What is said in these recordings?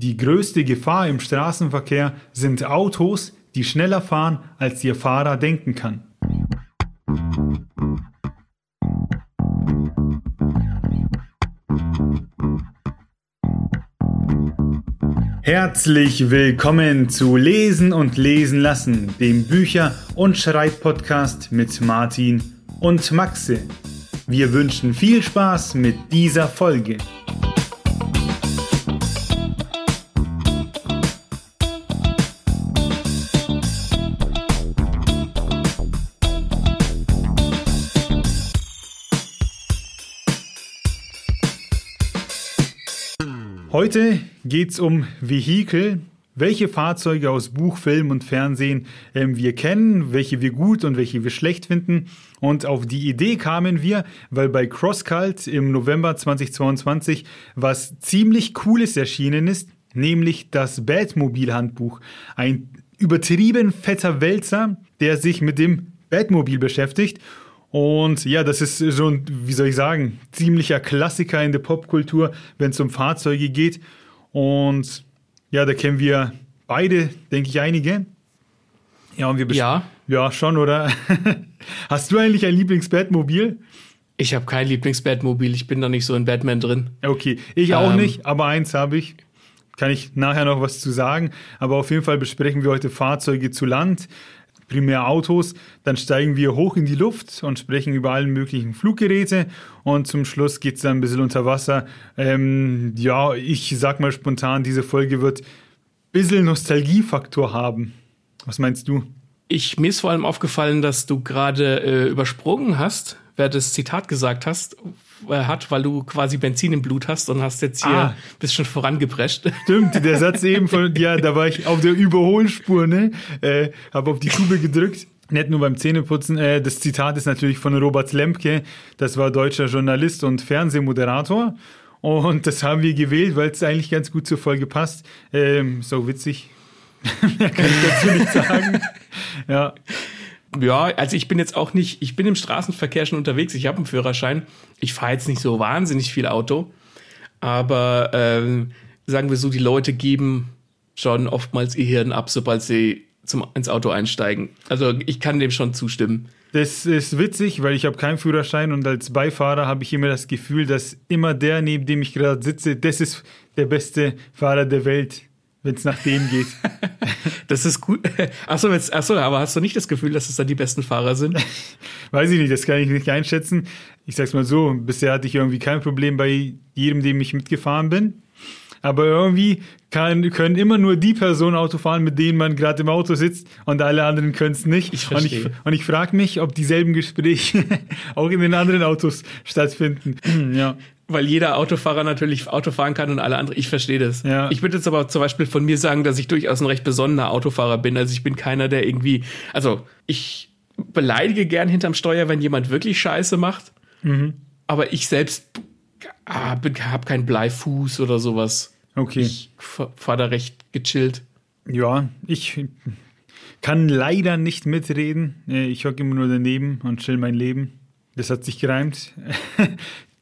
Die größte Gefahr im Straßenverkehr sind Autos, die schneller fahren, als ihr Fahrer denken kann. Herzlich willkommen zu Lesen und Lesen lassen, dem Bücher- und Schreibpodcast mit Martin und Maxe. Wir wünschen viel Spaß mit dieser Folge. Heute geht es um Vehikel, welche Fahrzeuge aus Buch, Film und Fernsehen ähm, wir kennen, welche wir gut und welche wir schlecht finden. Und auf die Idee kamen wir, weil bei CrossCult im November 2022 was ziemlich Cooles erschienen ist, nämlich das Batmobil-Handbuch. Ein übertrieben fetter Wälzer, der sich mit dem Batmobil beschäftigt und ja, das ist so ein, wie soll ich sagen, ziemlicher Klassiker in der Popkultur, wenn es um Fahrzeuge geht. Und ja, da kennen wir beide, denke ich, einige. Ja, und wir ja. ja, schon, oder? Hast du eigentlich ein Lieblings-Batmobil? Ich habe kein Lieblings-Batmobil, ich bin da nicht so in Batman drin. Okay, ich auch ähm, nicht, aber eins habe ich. Kann ich nachher noch was zu sagen. Aber auf jeden Fall besprechen wir heute Fahrzeuge zu Land primär Autos. Dann steigen wir hoch in die Luft und sprechen über allen möglichen Fluggeräte. Und zum Schluss geht es dann ein bisschen unter Wasser. Ähm, ja, ich sag mal spontan, diese Folge wird ein bisschen Nostalgiefaktor haben. Was meinst du? Ich, mir ist vor allem aufgefallen, dass du gerade äh, übersprungen hast, wer das Zitat gesagt hast, äh, hat, weil du quasi Benzin im Blut hast und hast jetzt hier ah. bist schon vorangeprescht. Stimmt, der Satz eben von, ja, da war ich auf der Überholspur, ne? Äh, habe auf die Kube gedrückt. Nicht nur beim Zähneputzen. Äh, das Zitat ist natürlich von Robert Lemke. Das war deutscher Journalist und Fernsehmoderator. Und das haben wir gewählt, weil es eigentlich ganz gut zur Folge passt. Ähm, so witzig. Mehr kann ich dazu nicht sagen. ja. Ja, also ich bin jetzt auch nicht, ich bin im Straßenverkehr schon unterwegs, ich habe einen Führerschein. Ich fahre jetzt nicht so wahnsinnig viel Auto, aber ähm, sagen wir so, die Leute geben schon oftmals ihr Hirn ab, sobald sie zum, ins Auto einsteigen. Also ich kann dem schon zustimmen. Das ist witzig, weil ich habe keinen Führerschein und als Beifahrer habe ich immer das Gefühl, dass immer der, neben dem ich gerade sitze, das ist der beste Fahrer der Welt wenn es nach dem geht. das ist gut. Achso, achso, aber hast du nicht das Gefühl, dass es dann die besten Fahrer sind? Weiß ich nicht, das kann ich nicht einschätzen. Ich sag's mal so, bisher hatte ich irgendwie kein Problem bei jedem, dem ich mitgefahren bin. Aber irgendwie kann, können immer nur die Personen Auto fahren, mit denen man gerade im Auto sitzt und alle anderen können es nicht. Ich und ich, und ich frage mich, ob dieselben Gespräche auch in den anderen Autos stattfinden. ja weil jeder Autofahrer natürlich Auto fahren kann und alle anderen. Ich verstehe das. Ja. Ich würde jetzt aber zum Beispiel von mir sagen, dass ich durchaus ein recht besonderer Autofahrer bin. Also ich bin keiner, der irgendwie, also ich beleidige gern hinterm Steuer, wenn jemand wirklich Scheiße macht. Mhm. Aber ich selbst ah, habe keinen Bleifuß oder sowas. Okay. Ich fahre da recht gechillt. Ja, ich kann leider nicht mitreden. Ich hocke immer nur daneben und chill mein Leben. Das hat sich gereimt.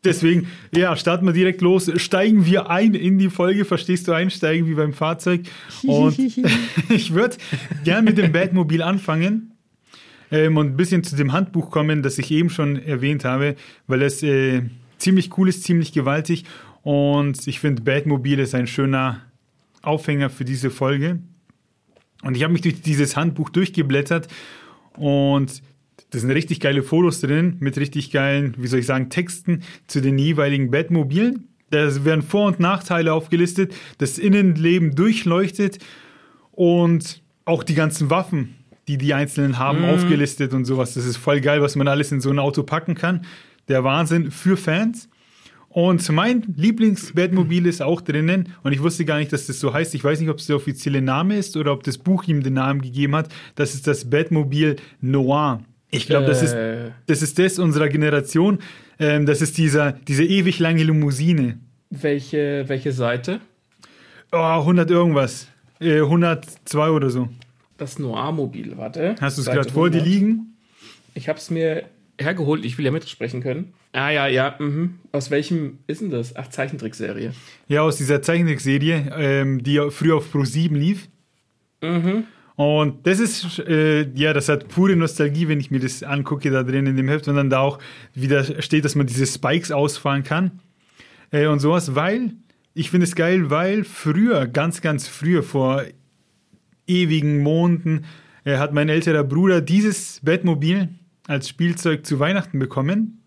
Deswegen, ja, starten wir direkt los. Steigen wir ein in die Folge. Verstehst du einsteigen wie beim Fahrzeug? Und ich würde gern mit dem Batmobil anfangen ähm, und ein bisschen zu dem Handbuch kommen, das ich eben schon erwähnt habe, weil es äh, ziemlich cool ist, ziemlich gewaltig. Und ich finde, Batmobil ist ein schöner Aufhänger für diese Folge. Und ich habe mich durch dieses Handbuch durchgeblättert und da sind richtig geile Fotos drin mit richtig geilen, wie soll ich sagen, Texten zu den jeweiligen Batmobilen. Da werden Vor- und Nachteile aufgelistet, das Innenleben durchleuchtet und auch die ganzen Waffen, die die Einzelnen haben, mm. aufgelistet und sowas. Das ist voll geil, was man alles in so ein Auto packen kann. Der Wahnsinn für Fans. Und mein Lieblings-Batmobil ist auch drinnen und ich wusste gar nicht, dass das so heißt. Ich weiß nicht, ob es der offizielle Name ist oder ob das Buch ihm den Namen gegeben hat. Das ist das Batmobil Noir. Ich glaube, das, ist, äh. das ist das unserer Generation. Ähm, das ist dieser, diese ewig lange Limousine. Welche, welche Seite? Oh, 100 irgendwas. Äh, 102 oder so. Das Noir-Mobil, warte. Hast du es gerade vor dir liegen? Ich habe es mir hergeholt. Ich will ja mitsprechen können. Ah ja, ja. Mhm. Aus welchem ist denn das? Ach, Zeichentrickserie. Ja, aus dieser Zeichentrickserie, ähm, die früher auf Pro 7 lief. Mhm. Und das ist, äh, ja, das hat pure Nostalgie, wenn ich mir das angucke da drin in dem Heft und dann da auch wieder steht, dass man diese Spikes ausfahren kann äh, und sowas, weil ich finde es geil, weil früher, ganz, ganz früher, vor ewigen Monaten, äh, hat mein älterer Bruder dieses Bettmobil als Spielzeug zu Weihnachten bekommen.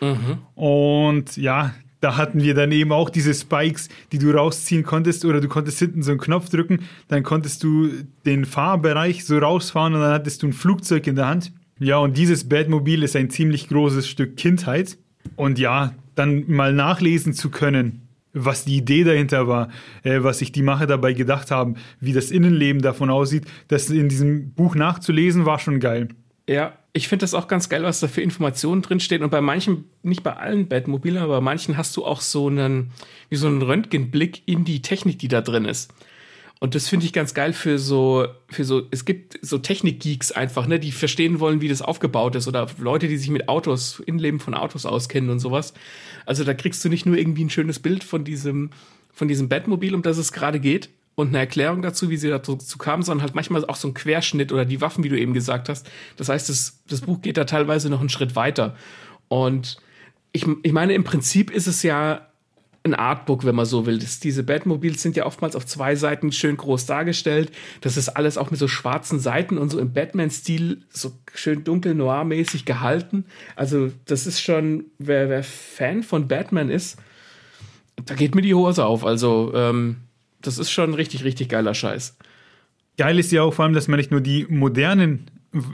Mhm. Und ja, da hatten wir dann eben auch diese Spikes, die du rausziehen konntest oder du konntest hinten so einen Knopf drücken, dann konntest du den Fahrbereich so rausfahren und dann hattest du ein Flugzeug in der Hand. Ja, und dieses Batmobil ist ein ziemlich großes Stück Kindheit. Und ja, dann mal nachlesen zu können, was die Idee dahinter war, äh, was sich die Macher dabei gedacht haben, wie das Innenleben davon aussieht, das in diesem Buch nachzulesen, war schon geil. Ja, ich finde das auch ganz geil, was da für Informationen drinstehen. Und bei manchen, nicht bei allen Batmobilen, aber bei manchen hast du auch so einen, wie so einen Röntgenblick in die Technik, die da drin ist. Und das finde ich ganz geil für so, für so, es gibt so Technikgeeks einfach, ne, die verstehen wollen, wie das aufgebaut ist oder Leute, die sich mit Autos, Innenleben von Autos auskennen und sowas. Also da kriegst du nicht nur irgendwie ein schönes Bild von diesem, von diesem Batmobil, um das es gerade geht, und eine Erklärung dazu, wie sie dazu kam, sondern halt manchmal auch so ein Querschnitt oder die Waffen, wie du eben gesagt hast. Das heißt, das, das Buch geht da teilweise noch einen Schritt weiter. Und ich, ich meine, im Prinzip ist es ja ein Artbook, wenn man so will. Das, diese Batmobiles sind ja oftmals auf zwei Seiten schön groß dargestellt. Das ist alles auch mit so schwarzen Seiten und so im Batman-Stil so schön dunkel noir-mäßig gehalten. Also das ist schon, wer, wer Fan von Batman ist, da geht mir die Hose auf. Also ähm, das ist schon richtig, richtig geiler Scheiß. Geil ist ja auch vor allem, dass man nicht nur die modernen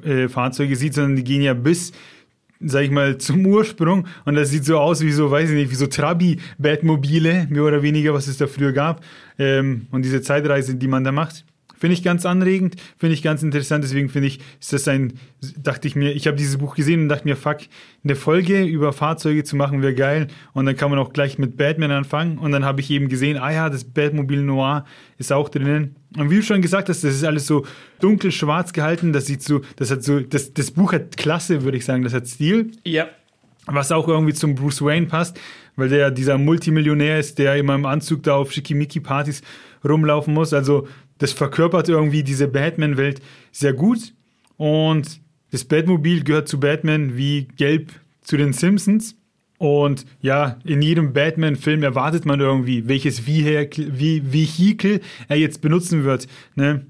äh, Fahrzeuge sieht, sondern die gehen ja bis, sag ich mal, zum Ursprung. Und das sieht so aus wie so, weiß ich nicht, wie so Trabi-Batmobile, mehr oder weniger, was es da früher gab. Ähm, und diese Zeitreise, die man da macht. Finde ich ganz anregend, finde ich ganz interessant. Deswegen finde ich, ist das ein, dachte ich mir, ich habe dieses Buch gesehen und dachte mir, fuck, eine Folge über Fahrzeuge zu machen wäre geil. Und dann kann man auch gleich mit Batman anfangen. Und dann habe ich eben gesehen, ah ja, das Batmobil Noir ist auch drinnen. Und wie du schon gesagt hast, das ist alles so dunkel-schwarz gehalten. Das sieht so, das hat so, das, das Buch hat Klasse, würde ich sagen. Das hat Stil. Ja. Was auch irgendwie zum Bruce Wayne passt, weil der dieser Multimillionär ist, der immer im Anzug da auf Schickimicki-Partys rumlaufen muss. Also das verkörpert irgendwie diese Batman-Welt sehr gut. Und das Batmobil gehört zu Batman wie Gelb zu den Simpsons. Und ja, in jedem Batman-Film erwartet man irgendwie, welches Vehikel er jetzt benutzen wird. Ne?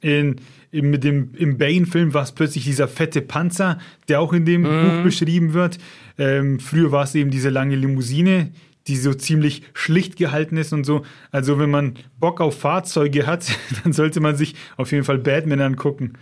In, in, mit dem, Im Bane-Film war es plötzlich dieser fette Panzer, der auch in dem mhm. Buch beschrieben wird. Ähm, früher war es eben diese lange Limousine, die so ziemlich schlicht gehalten ist und so. Also wenn man Bock auf Fahrzeuge hat, dann sollte man sich auf jeden Fall Batman angucken.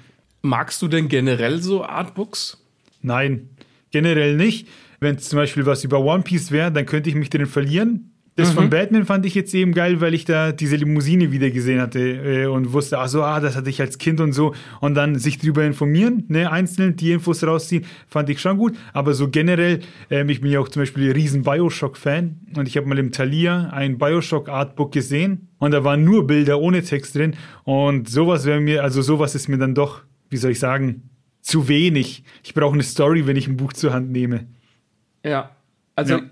Magst du denn generell so Artbooks? Nein, generell nicht. Wenn es zum Beispiel was über One Piece wäre, dann könnte ich mich drin verlieren. Das mhm. von Batman fand ich jetzt eben geil, weil ich da diese Limousine wieder gesehen hatte äh, und wusste, ach so, ah, das hatte ich als Kind und so. Und dann sich drüber informieren, ne, einzeln die Infos rausziehen, fand ich schon gut. Aber so generell, ähm, ich bin ja auch zum Beispiel riesen Bioshock-Fan und ich habe mal im Thalia ein Bioshock-Artbook gesehen und da waren nur Bilder ohne Text drin. Und sowas wäre mir, also sowas ist mir dann doch, wie soll ich sagen, zu wenig. Ich brauche eine Story, wenn ich ein Buch zur Hand nehme. Ja, also ja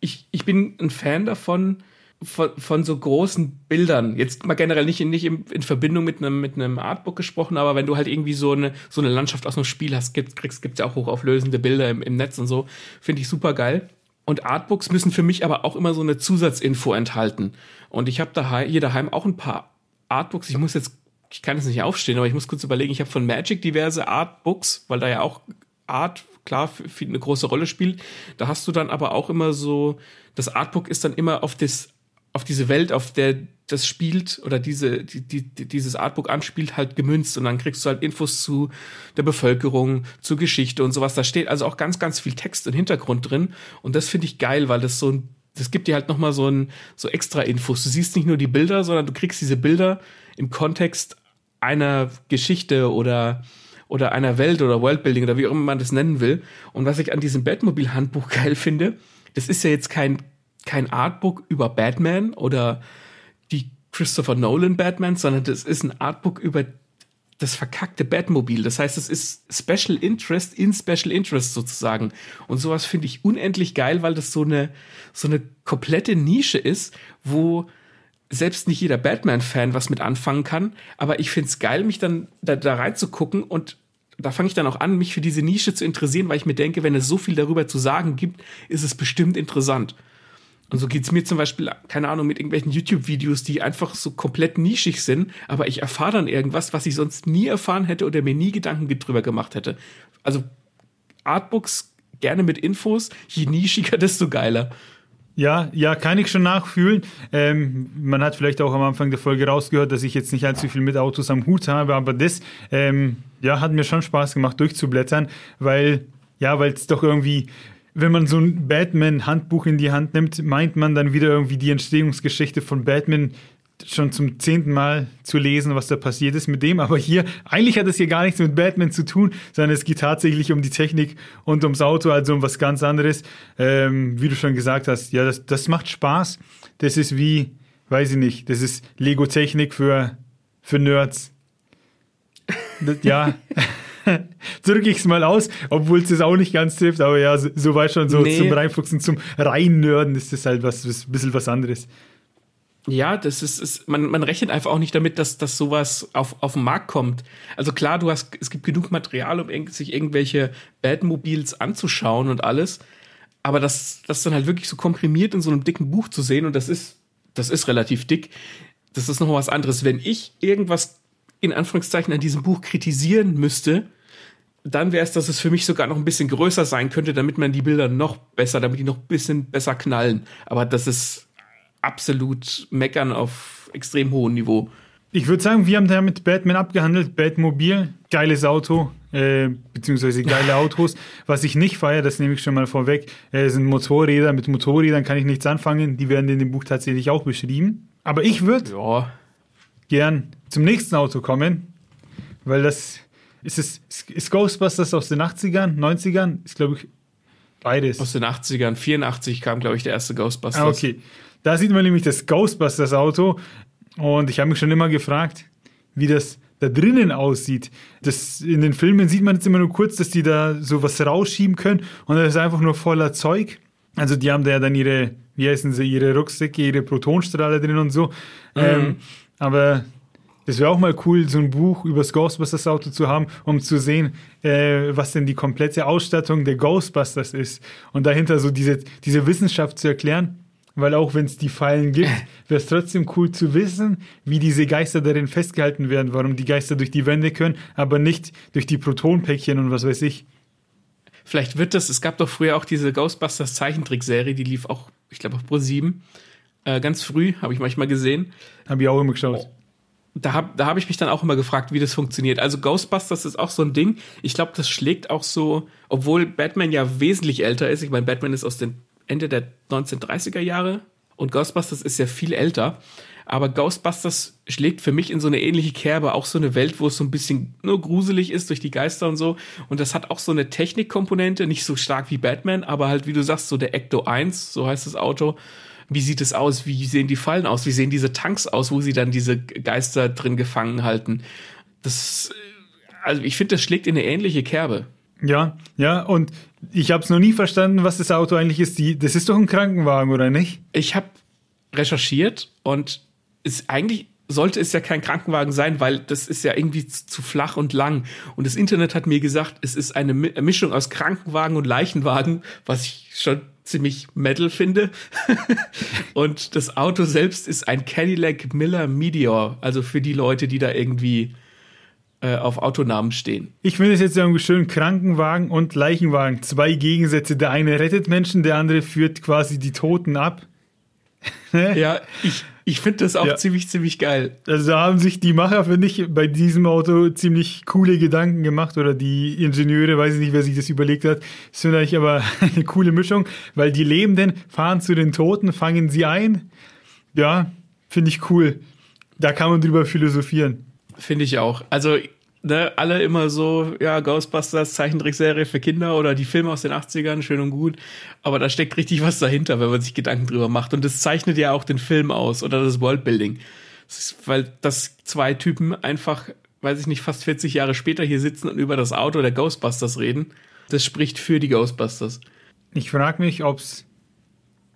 ich, ich bin ein Fan davon, von, von so großen Bildern. Jetzt mal generell nicht, in, nicht in, in Verbindung mit einem, mit einem Artbook gesprochen, aber wenn du halt irgendwie so eine, so eine Landschaft aus einem Spiel hast, gibt, kriegst, gibt's ja auch hochauflösende Bilder im, im Netz und so. Finde ich super geil. Und Artbooks müssen für mich aber auch immer so eine Zusatzinfo enthalten. Und ich habe daheim, hier daheim auch ein paar Artbooks. Ich muss jetzt, ich kann jetzt nicht aufstehen, aber ich muss kurz überlegen, ich habe von Magic diverse Artbooks, weil da ja auch Art klar eine große Rolle spielt. Da hast du dann aber auch immer so, das Artbook ist dann immer auf das, auf diese Welt, auf der das spielt oder diese, die, die, dieses Artbook anspielt, halt gemünzt und dann kriegst du halt Infos zu der Bevölkerung, zur Geschichte und sowas. Da steht also auch ganz, ganz viel Text und Hintergrund drin und das finde ich geil, weil das so ein, das gibt dir halt nochmal so ein, so extra Infos. Du siehst nicht nur die Bilder, sondern du kriegst diese Bilder im Kontext einer Geschichte oder oder einer Welt oder Worldbuilding oder wie auch immer man das nennen will. Und was ich an diesem Batmobil-Handbuch geil finde, das ist ja jetzt kein, kein Artbook über Batman oder die Christopher Nolan Batman, sondern das ist ein Artbook über das verkackte Batmobil. Das heißt, es ist Special Interest in Special Interest sozusagen. Und sowas finde ich unendlich geil, weil das so eine, so eine komplette Nische ist, wo selbst nicht jeder Batman-Fan was mit anfangen kann. Aber ich finde es geil, mich dann da, da reinzugucken und da fange ich dann auch an, mich für diese Nische zu interessieren, weil ich mir denke, wenn es so viel darüber zu sagen gibt, ist es bestimmt interessant. Und so geht's mir zum Beispiel, keine Ahnung, mit irgendwelchen YouTube-Videos, die einfach so komplett nischig sind, aber ich erfahre dann irgendwas, was ich sonst nie erfahren hätte oder mir nie Gedanken drüber gemacht hätte. Also Artbooks gerne mit Infos, je nischiger, desto geiler. Ja, ja, kann ich schon nachfühlen. Ähm, man hat vielleicht auch am Anfang der Folge rausgehört, dass ich jetzt nicht allzu viel mit Autos am Hut habe, aber das, ähm, ja, hat mir schon Spaß gemacht, durchzublättern, weil, ja, weil es doch irgendwie wenn man so ein Batman-Handbuch in die Hand nimmt, meint man dann wieder irgendwie die Entstehungsgeschichte von Batman schon zum zehnten Mal zu lesen, was da passiert ist mit dem. Aber hier, eigentlich hat es hier gar nichts mit Batman zu tun, sondern es geht tatsächlich um die Technik und ums Auto, also um was ganz anderes. Ähm, wie du schon gesagt hast, ja, das, das macht Spaß. Das ist wie, weiß ich nicht, das ist Lego-Technik für, für Nerds. Das, ja. drücke ich es mal aus, obwohl es das auch nicht ganz trifft, aber ja, so, so schon so nee. zum Reinfuchsen, zum Reinnörden ist das halt was, was ein bisschen was anderes. Ja, das ist, ist man, man rechnet einfach auch nicht damit, dass, dass sowas auf, auf den Markt kommt. Also klar, du hast, es gibt genug Material, um sich irgendwelche Batmobiles anzuschauen und alles. Aber das, das dann halt wirklich so komprimiert in so einem dicken Buch zu sehen, und das ist, das ist relativ dick, das ist noch was anderes. Wenn ich irgendwas in Anführungszeichen an diesem Buch kritisieren müsste, dann wäre es, dass es für mich sogar noch ein bisschen größer sein könnte, damit man die Bilder noch besser, damit die noch ein bisschen besser knallen. Aber das ist absolut meckern auf extrem hohem Niveau. Ich würde sagen, wir haben damit Batman abgehandelt. Batmobil, geiles Auto, äh, beziehungsweise geile Autos. Was ich nicht feiere, das nehme ich schon mal vorweg, äh, sind Motorräder. Mit Motorrädern kann ich nichts anfangen. Die werden in dem Buch tatsächlich auch beschrieben. Aber ich würde ja. gern zum nächsten Auto kommen, weil das ist es ist Ghostbusters aus den 80ern, 90ern? Ist, glaube ich, beides. Aus den 80ern, 84 kam, glaube ich, der erste Ghostbusters. Ah, okay. Da sieht man nämlich das Ghostbusters-Auto und ich habe mich schon immer gefragt, wie das da drinnen aussieht. Das, in den Filmen sieht man jetzt immer nur kurz, dass die da so was rausschieben können und das ist einfach nur voller Zeug. Also die haben da ja dann ihre, wie heißen sie, ihre Rucksäcke, ihre Protonstrahler drin und so. Mhm. Ähm, aber das wäre auch mal cool, so ein Buch über das Ghostbusters-Auto zu haben, um zu sehen, äh, was denn die komplette Ausstattung der Ghostbusters ist. Und dahinter so diese, diese Wissenschaft zu erklären. Weil auch wenn es die Fallen gibt, wäre es trotzdem cool zu wissen, wie diese Geister darin festgehalten werden, warum die Geister durch die Wände können, aber nicht durch die Protonpäckchen und was weiß ich. Vielleicht wird das, es gab doch früher auch diese Ghostbusters Zeichentrickserie, die lief auch, ich glaube, auf Pro 7. Äh, ganz früh, habe ich manchmal gesehen. Habe ich auch immer geschaut. Oh da habe da hab ich mich dann auch immer gefragt, wie das funktioniert. Also Ghostbusters ist auch so ein Ding. Ich glaube, das schlägt auch so, obwohl Batman ja wesentlich älter ist. Ich meine, Batman ist aus dem Ende der 1930er Jahre und Ghostbusters ist ja viel älter. Aber Ghostbusters schlägt für mich in so eine ähnliche Kerbe, auch so eine Welt, wo es so ein bisschen nur gruselig ist durch die Geister und so. Und das hat auch so eine Technikkomponente, nicht so stark wie Batman, aber halt, wie du sagst, so der Ecto 1, so heißt das Auto wie sieht es aus, wie sehen die Fallen aus, wie sehen diese Tanks aus, wo sie dann diese Geister drin gefangen halten. Das, also ich finde, das schlägt in eine ähnliche Kerbe. Ja, ja, und ich habe es noch nie verstanden, was das Auto eigentlich ist. Die, das ist doch ein Krankenwagen, oder nicht? Ich habe recherchiert und ist eigentlich sollte es ja kein Krankenwagen sein, weil das ist ja irgendwie zu flach und lang. Und das Internet hat mir gesagt, es ist eine Mischung aus Krankenwagen und Leichenwagen, was ich schon ziemlich Metal finde. und das Auto selbst ist ein Cadillac Miller Meteor, also für die Leute, die da irgendwie äh, auf Autonamen stehen. Ich finde es jetzt irgendwie schön, Krankenwagen und Leichenwagen, zwei Gegensätze. Der eine rettet Menschen, der andere führt quasi die Toten ab. ja, ich, ich finde das auch ja. ziemlich, ziemlich geil. Also da haben sich die Macher, finde ich, bei diesem Auto ziemlich coole Gedanken gemacht oder die Ingenieure, weiß ich nicht, wer sich das überlegt hat. Das finde ich aber eine coole Mischung, weil die Lebenden fahren zu den Toten, fangen sie ein. Ja, finde ich cool. Da kann man drüber philosophieren. Finde ich auch. Also ne, alle immer so, ja, Ghostbusters, Zeichentrickserie für Kinder oder die Filme aus den 80ern, schön und gut. Aber da steckt richtig was dahinter, wenn man sich Gedanken drüber macht. Und das zeichnet ja auch den Film aus oder das Worldbuilding. Das ist, weil das zwei Typen einfach weiß ich nicht, fast 40 Jahre später hier sitzen und über das Auto der Ghostbusters reden. Das spricht für die Ghostbusters. Ich frage mich, ob es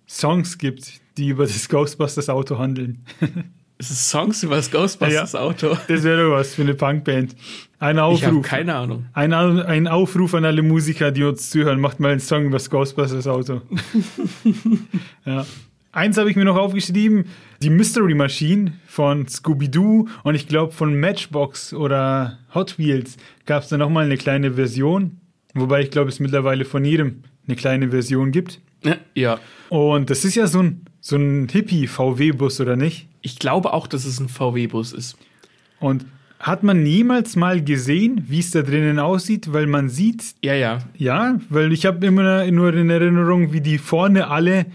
Songs gibt, die über das Ghostbusters Auto handeln. Es ist Songs über das Ghostbusters ja, Auto. Das wäre was für eine Punkband. Ein Aufruf. Keine Ahnung. Ein, ein, Aufruf an alle Musiker, die uns zuhören. Macht mal einen Song über das Ghostbusters Auto. ja. Eins habe ich mir noch aufgeschrieben. Die Mystery Machine von Scooby-Doo und ich glaube von Matchbox oder Hot Wheels gab es da nochmal eine kleine Version. Wobei ich glaube, es mittlerweile von jedem eine kleine Version gibt. Ja. Und das ist ja so ein, so ein Hippie-VW-Bus, oder nicht? Ich glaube auch, dass es ein VW-Bus ist. Und hat man niemals mal gesehen, wie es da drinnen aussieht? Weil man sieht. Ja, ja. Ja, weil ich habe immer nur in Erinnerung, wie die vorne alle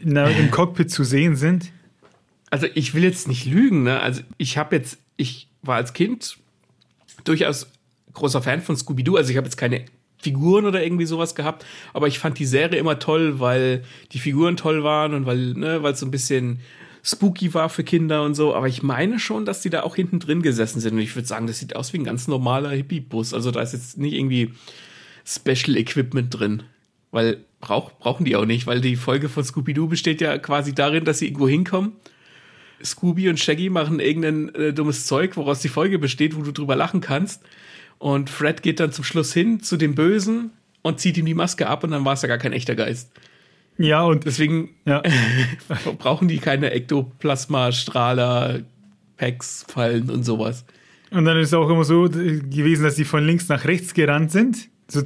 na, im Cockpit zu sehen sind. Also ich will jetzt nicht lügen, ne? Also ich habe jetzt, ich war als Kind durchaus großer Fan von Scooby-Doo. Also ich habe jetzt keine Figuren oder irgendwie sowas gehabt. Aber ich fand die Serie immer toll, weil die Figuren toll waren und weil, ne, weil es so ein bisschen spooky war für Kinder und so. Aber ich meine schon, dass die da auch hinten drin gesessen sind. Und ich würde sagen, das sieht aus wie ein ganz normaler Hippie-Bus. Also da ist jetzt nicht irgendwie Special Equipment drin. Weil brauch, brauchen die auch nicht, weil die Folge von Scooby-Doo besteht ja quasi darin, dass sie irgendwo hinkommen. Scooby und Shaggy machen irgendein äh, dummes Zeug, woraus die Folge besteht, wo du drüber lachen kannst. Und Fred geht dann zum Schluss hin zu dem Bösen und zieht ihm die Maske ab und dann war es ja gar kein echter Geist. Ja, und deswegen ja. brauchen die keine Ektoplasma-Strahler, Packs, Fallen und sowas. Und dann ist es auch immer so gewesen, dass sie von links nach rechts gerannt sind so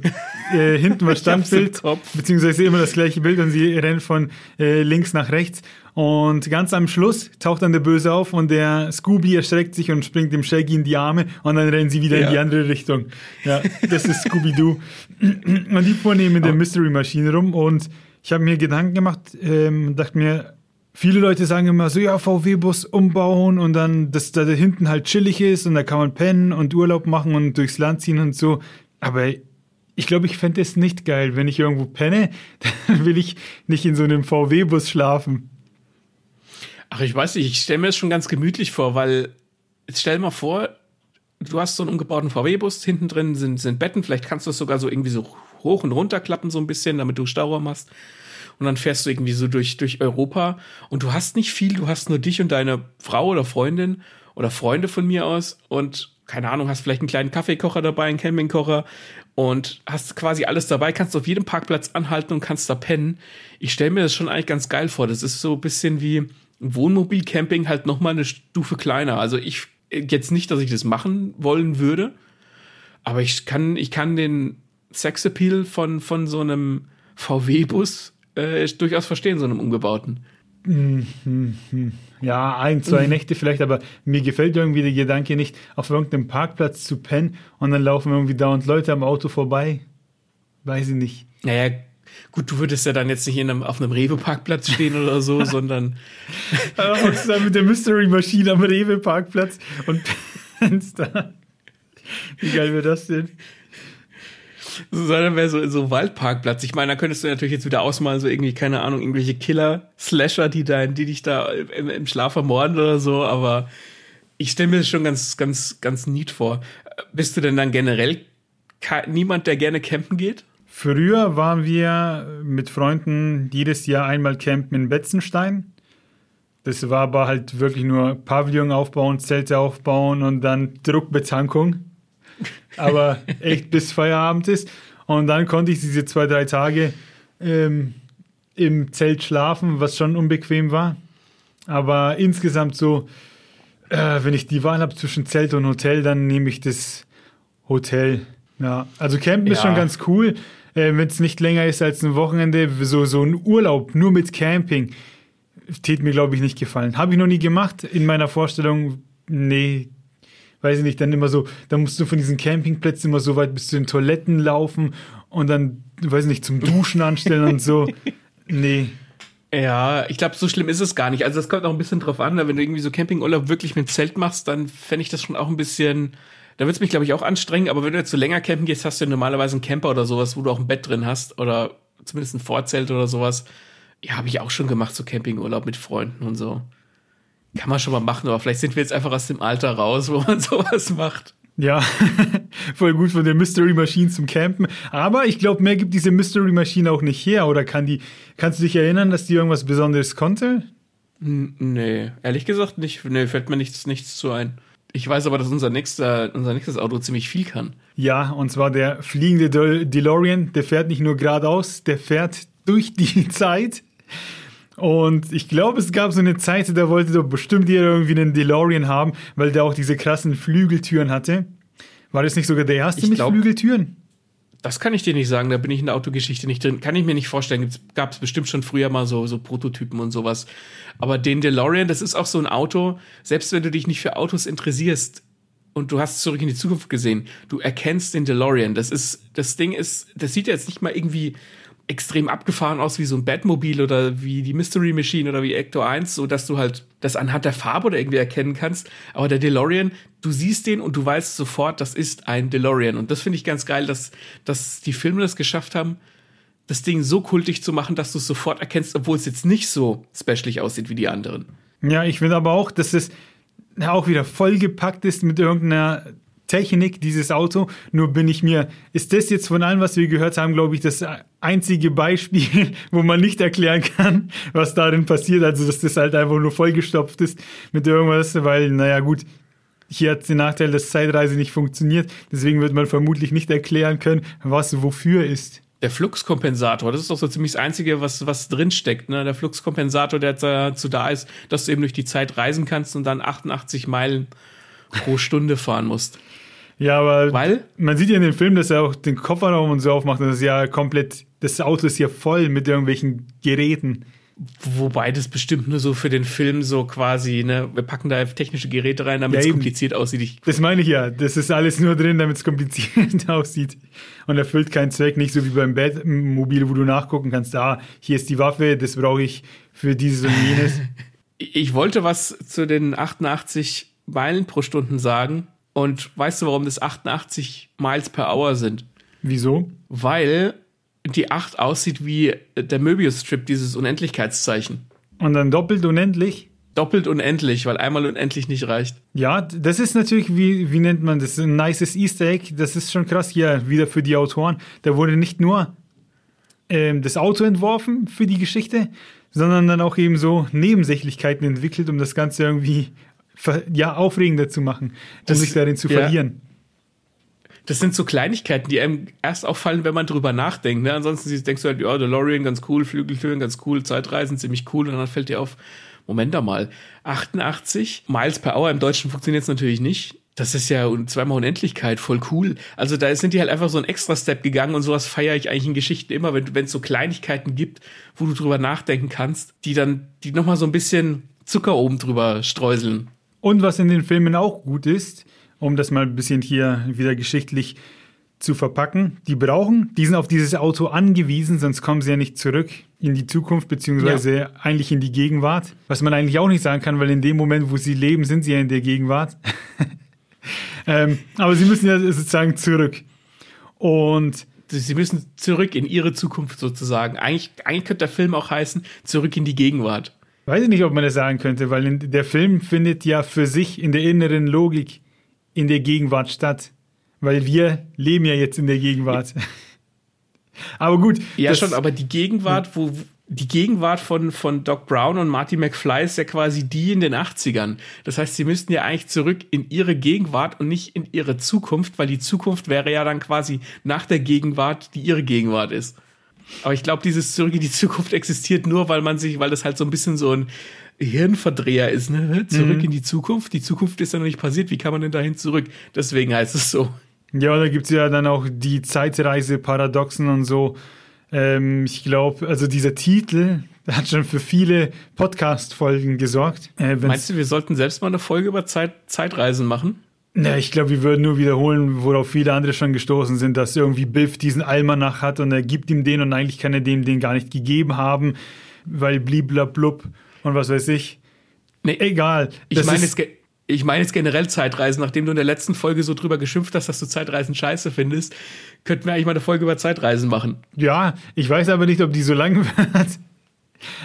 äh, hinten war Standbild, beziehungsweise immer das gleiche Bild und sie rennen von äh, links nach rechts. Und ganz am Schluss taucht dann der Böse auf und der Scooby erschreckt sich und springt dem Shaggy in die Arme und dann rennen sie wieder ja. in die andere Richtung. Ja, das ist Scooby-Doo. und die vornehmen in der Mystery Maschine rum und ich habe mir Gedanken gemacht ähm, dachte mir, Viele Leute sagen immer so, ja, VW-Bus umbauen und dann, dass da hinten halt chillig ist und da kann man pennen und Urlaub machen und durchs Land ziehen und so. Aber ich glaube, ich fände es nicht geil, wenn ich irgendwo penne, dann will ich nicht in so einem VW-Bus schlafen. Ach, ich weiß nicht, ich stelle mir das schon ganz gemütlich vor, weil jetzt stell mal vor, du hast so einen umgebauten VW-Bus, hinten drin sind, sind Betten, vielleicht kannst du es sogar so irgendwie so hoch und runter klappen, so ein bisschen, damit du Stauraum hast. Und dann fährst du irgendwie so durch, durch Europa und du hast nicht viel, du hast nur dich und deine Frau oder Freundin oder Freunde von mir aus und keine Ahnung, hast vielleicht einen kleinen Kaffeekocher dabei, einen Campingkocher und hast quasi alles dabei, kannst auf jedem Parkplatz anhalten und kannst da pennen. Ich stelle mir das schon eigentlich ganz geil vor. Das ist so ein bisschen wie Wohnmobilcamping halt nochmal eine Stufe kleiner. Also ich jetzt nicht, dass ich das machen wollen würde, aber ich kann, ich kann den Sexappeal von, von so einem VW-Bus äh, durchaus verstehen, so einem umgebauten. Ja, ein, zwei mhm. Nächte vielleicht, aber mir gefällt irgendwie der Gedanke nicht, auf irgendeinem Parkplatz zu pennen und dann laufen irgendwie dauernd Leute am Auto vorbei. Weiß ich nicht. Naja, gut, du würdest ja dann jetzt nicht einem, auf einem Rewe-Parkplatz stehen oder so, sondern. dann mit der Mystery-Maschine am Rewe-Parkplatz und pennst da. Wie geil wäre das denn? sondern wäre so, so Waldparkplatz. Ich meine, da könntest du natürlich jetzt wieder ausmalen, so irgendwie, keine Ahnung, irgendwelche Killer-Slasher, die, dein, die dich da im, im Schlaf ermorden oder so, aber ich stelle mir das schon ganz, ganz, ganz neat vor. Bist du denn dann generell niemand, der gerne campen geht? Früher waren wir mit Freunden jedes Jahr einmal campen in Betzenstein. Das war aber halt wirklich nur Pavillon aufbauen, Zelte aufbauen und dann Druckbetankung aber echt bis Feierabend ist. Und dann konnte ich diese zwei, drei Tage ähm, im Zelt schlafen, was schon unbequem war. Aber insgesamt so, äh, wenn ich die Wahl habe zwischen Zelt und Hotel, dann nehme ich das Hotel. Ja, also Campen ja. ist schon ganz cool, äh, wenn es nicht länger ist als ein Wochenende. So, so ein Urlaub nur mit Camping tät mir, glaube ich, nicht gefallen. Habe ich noch nie gemacht. In meiner Vorstellung, nee, weiß ich nicht, dann immer so, dann musst du von diesen Campingplätzen immer so weit bis zu den Toiletten laufen und dann, weiß ich nicht, zum Duschen anstellen und so. Nee. Ja, ich glaube, so schlimm ist es gar nicht. Also, das kommt auch ein bisschen drauf an, wenn du irgendwie so Campingurlaub wirklich mit Zelt machst, dann fände ich das schon auch ein bisschen. Da wird es mich, glaube ich, auch anstrengen, aber wenn du jetzt so länger campen gehst, hast du ja normalerweise einen Camper oder sowas, wo du auch ein Bett drin hast oder zumindest ein Vorzelt oder sowas. Ja, habe ich auch schon gemacht, so Campingurlaub mit Freunden und so. Kann man schon mal machen, aber vielleicht sind wir jetzt einfach aus dem Alter raus, wo man sowas macht. Ja, voll gut von der Mystery Machine zum Campen. Aber ich glaube, mehr gibt diese Mystery Machine auch nicht her. Oder kann die, kannst du dich erinnern, dass die irgendwas Besonderes konnte? Nee, ehrlich gesagt nicht. Nee, fällt mir nichts, nichts zu ein. Ich weiß aber, dass unser, nächster, unser nächstes Auto ziemlich viel kann. Ja, und zwar der fliegende De DeLorean. Der fährt nicht nur geradeaus, der fährt durch die Zeit. Und ich glaube, es gab so eine Zeit, da wollte doch bestimmt jeder irgendwie einen DeLorean haben, weil der auch diese krassen Flügeltüren hatte. War das nicht sogar der erste ich mit glaub, Flügeltüren? Das kann ich dir nicht sagen, da bin ich in der Autogeschichte nicht drin. Kann ich mir nicht vorstellen. Gab es bestimmt schon früher mal so, so Prototypen und sowas. Aber den DeLorean, das ist auch so ein Auto, selbst wenn du dich nicht für Autos interessierst und du hast zurück in die Zukunft gesehen, du erkennst den DeLorean. Das ist, das Ding ist, das sieht jetzt nicht mal irgendwie extrem abgefahren aus wie so ein Batmobil oder wie die Mystery Machine oder wie Ecto 1, so dass du halt das anhand der Farbe oder irgendwie erkennen kannst. Aber der DeLorean, du siehst den und du weißt sofort, das ist ein DeLorean. Und das finde ich ganz geil, dass, dass die Filme das geschafft haben, das Ding so kultig zu machen, dass du es sofort erkennst, obwohl es jetzt nicht so specialig aussieht wie die anderen. Ja, ich finde aber auch, dass es auch wieder vollgepackt ist mit irgendeiner Technik, dieses Auto. Nur bin ich mir, ist das jetzt von allem, was wir gehört haben, glaube ich, das einzige Beispiel, wo man nicht erklären kann, was darin passiert. Also, dass das halt einfach nur vollgestopft ist mit irgendwas, weil, naja, gut, hier hat den Nachteil, dass Zeitreise nicht funktioniert. Deswegen wird man vermutlich nicht erklären können, was wofür ist. Der Fluxkompensator, das ist doch so ziemlich das Einzige, was, was drinsteckt. Ne? Der Fluxkompensator, der dazu da ist, dass du eben durch die Zeit reisen kannst und dann 88 Meilen pro Stunde fahren musst. Ja, aber Weil? man sieht ja in dem Film, dass er auch den Kofferraum und so aufmacht und das ist ja komplett, das Auto ist ja voll mit irgendwelchen Geräten. Wobei das bestimmt nur so für den Film so quasi, ne, wir packen da technische Geräte rein, damit ja, es kompliziert aussieht. Ich das meine ich ja. Das ist alles nur drin, damit es kompliziert aussieht. Und erfüllt keinen Zweck, nicht so wie beim Batmobil, wo du nachgucken kannst, ah, hier ist die Waffe, das brauche ich für dieses und jenes. ich wollte was zu den 88 Meilen pro Stunde sagen. Und weißt du, warum das 88 Miles per Hour sind? Wieso? Weil die 8 aussieht wie der Möbius-Strip, dieses Unendlichkeitszeichen. Und dann doppelt unendlich? Doppelt unendlich, weil einmal unendlich nicht reicht. Ja, das ist natürlich, wie, wie nennt man das, ein nices Easter Egg. Das ist schon krass hier wieder für die Autoren. Da wurde nicht nur ähm, das Auto entworfen für die Geschichte, sondern dann auch eben so Nebensächlichkeiten entwickelt, um das Ganze irgendwie ja, aufregender zu machen, um das, sich darin zu ja. verlieren. Das sind so Kleinigkeiten, die einem erst auffallen, wenn man drüber nachdenkt. Ne? Ansonsten denkst du halt, ja, DeLorean ganz cool, Flügeltüren ganz cool, Zeitreisen ziemlich cool. Und dann fällt dir auf, Moment mal, 88 Miles per Hour im Deutschen funktioniert es natürlich nicht. Das ist ja zweimal Unendlichkeit, voll cool. Also da sind die halt einfach so ein extra Step gegangen und sowas feiere ich eigentlich in Geschichten immer, wenn es so Kleinigkeiten gibt, wo du drüber nachdenken kannst, die dann, die nochmal so ein bisschen Zucker oben drüber streuseln. Und was in den Filmen auch gut ist, um das mal ein bisschen hier wieder geschichtlich zu verpacken, die brauchen, die sind auf dieses Auto angewiesen, sonst kommen sie ja nicht zurück in die Zukunft, beziehungsweise ja. eigentlich in die Gegenwart. Was man eigentlich auch nicht sagen kann, weil in dem Moment, wo sie leben, sind sie ja in der Gegenwart. ähm, aber sie müssen ja sozusagen zurück. Und sie müssen zurück in ihre Zukunft sozusagen. Eigentlich, eigentlich könnte der Film auch heißen, zurück in die Gegenwart. Weiß ich nicht, ob man das sagen könnte, weil der Film findet ja für sich in der inneren Logik in der Gegenwart statt. Weil wir leben ja jetzt in der Gegenwart. aber gut. Ja, schon, aber die Gegenwart, wo die Gegenwart von, von Doc Brown und Marty McFly ist ja quasi die in den 80ern. Das heißt, sie müssten ja eigentlich zurück in ihre Gegenwart und nicht in ihre Zukunft, weil die Zukunft wäre ja dann quasi nach der Gegenwart, die ihre Gegenwart ist. Aber ich glaube, dieses Zurück in die Zukunft existiert nur, weil man sich, weil das halt so ein bisschen so ein Hirnverdreher ist, ne? Zurück mhm. in die Zukunft. Die Zukunft ist ja noch nicht passiert. Wie kann man denn dahin zurück? Deswegen heißt es so. Ja, da gibt es ja dann auch die Zeitreise-Paradoxen und so. Ähm, ich glaube, also dieser Titel hat schon für viele Podcast-Folgen gesorgt. Äh, Meinst du, wir sollten selbst mal eine Folge über Zeit Zeitreisen machen? Na, ich glaube, wir würden nur wiederholen, worauf viele andere schon gestoßen sind, dass irgendwie Biff diesen Almanach hat und er gibt ihm den und eigentlich kann er dem den gar nicht gegeben haben, weil bliblablub und was weiß ich. Nee, egal. Ich meine jetzt, ich meine jetzt generell Zeitreisen, nachdem du in der letzten Folge so drüber geschimpft hast, dass du Zeitreisen scheiße findest, könnten wir eigentlich mal eine Folge über Zeitreisen machen. Ja, ich weiß aber nicht, ob die so lang wird.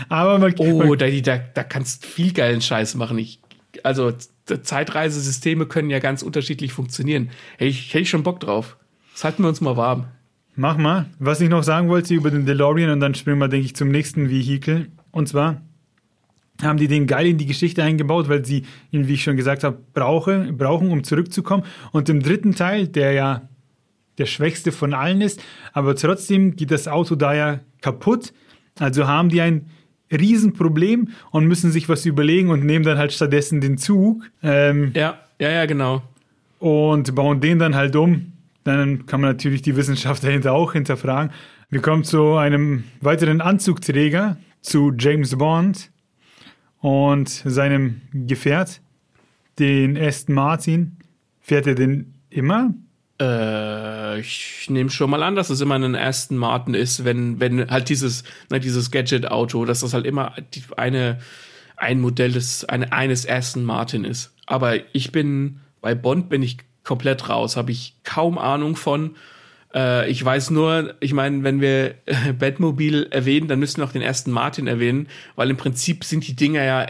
Aber man, oh, man, da, da, da kannst viel geilen Scheiß machen. Ich, also Zeitreisesysteme können ja ganz unterschiedlich funktionieren. Hätte ich, hätte ich schon Bock drauf. Das halten wir uns mal warm. Mach mal. Was ich noch sagen wollte über den DeLorean und dann springen wir, denke ich, zum nächsten Vehikel. Und zwar haben die den geil in die Geschichte eingebaut, weil sie ihn, wie ich schon gesagt habe, brauche, brauchen, um zurückzukommen. Und im dritten Teil, der ja der schwächste von allen ist, aber trotzdem geht das Auto da ja kaputt. Also haben die ein Riesenproblem und müssen sich was überlegen und nehmen dann halt stattdessen den Zug. Ähm, ja, ja, ja, genau. Und bauen den dann halt um. Dann kann man natürlich die Wissenschaft dahinter auch hinterfragen. Wir kommen zu einem weiteren Anzugträger, zu James Bond und seinem Gefährt, den Aston Martin. Fährt er den immer? Äh, ich nehme schon mal an, dass es immer ein Aston Martin ist, wenn, wenn halt dieses, ne, dieses Gadget-Auto, dass das halt immer die, eine, ein Modell des, eine, eines Aston Martin ist. Aber ich bin, bei Bond bin ich komplett raus, habe ich kaum Ahnung von. Äh, ich weiß nur, ich meine, wenn wir äh, Batmobil erwähnen, dann müssen wir auch den Aston Martin erwähnen, weil im Prinzip sind die Dinger ja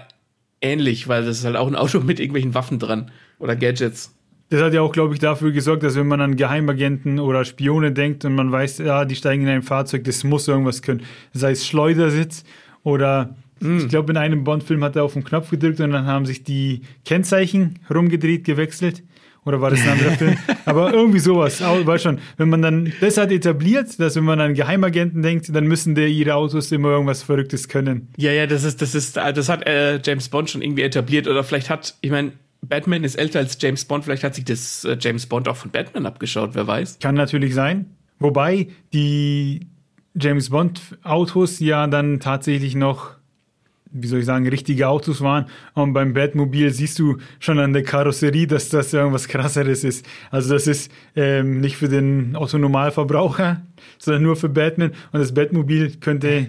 ähnlich, weil das ist halt auch ein Auto mit irgendwelchen Waffen dran oder Gadgets. Das hat ja auch, glaube ich, dafür gesorgt, dass wenn man an Geheimagenten oder Spione denkt und man weiß, ja, die steigen in ein Fahrzeug, das muss irgendwas können. Sei es Schleudersitz oder mm. ich glaube, in einem Bond-Film hat er auf den Knopf gedrückt und dann haben sich die Kennzeichen rumgedreht, gewechselt. Oder war das ein anderer Film? Aber irgendwie sowas. Weißt schon, wenn man dann das hat etabliert, dass wenn man an Geheimagenten denkt, dann müssen der ihre Autos immer irgendwas Verrücktes können. Ja, ja, das ist, das ist, das hat äh, James Bond schon irgendwie etabliert. Oder vielleicht hat, ich meine, Batman ist älter als James Bond. Vielleicht hat sich das äh, James Bond auch von Batman abgeschaut, wer weiß. Kann natürlich sein. Wobei die James Bond Autos ja dann tatsächlich noch, wie soll ich sagen, richtige Autos waren. Und beim Batmobil siehst du schon an der Karosserie, dass das irgendwas krasseres ist. Also das ist ähm, nicht für den Autonormalverbraucher, sondern nur für Batman. Und das Batmobil könnte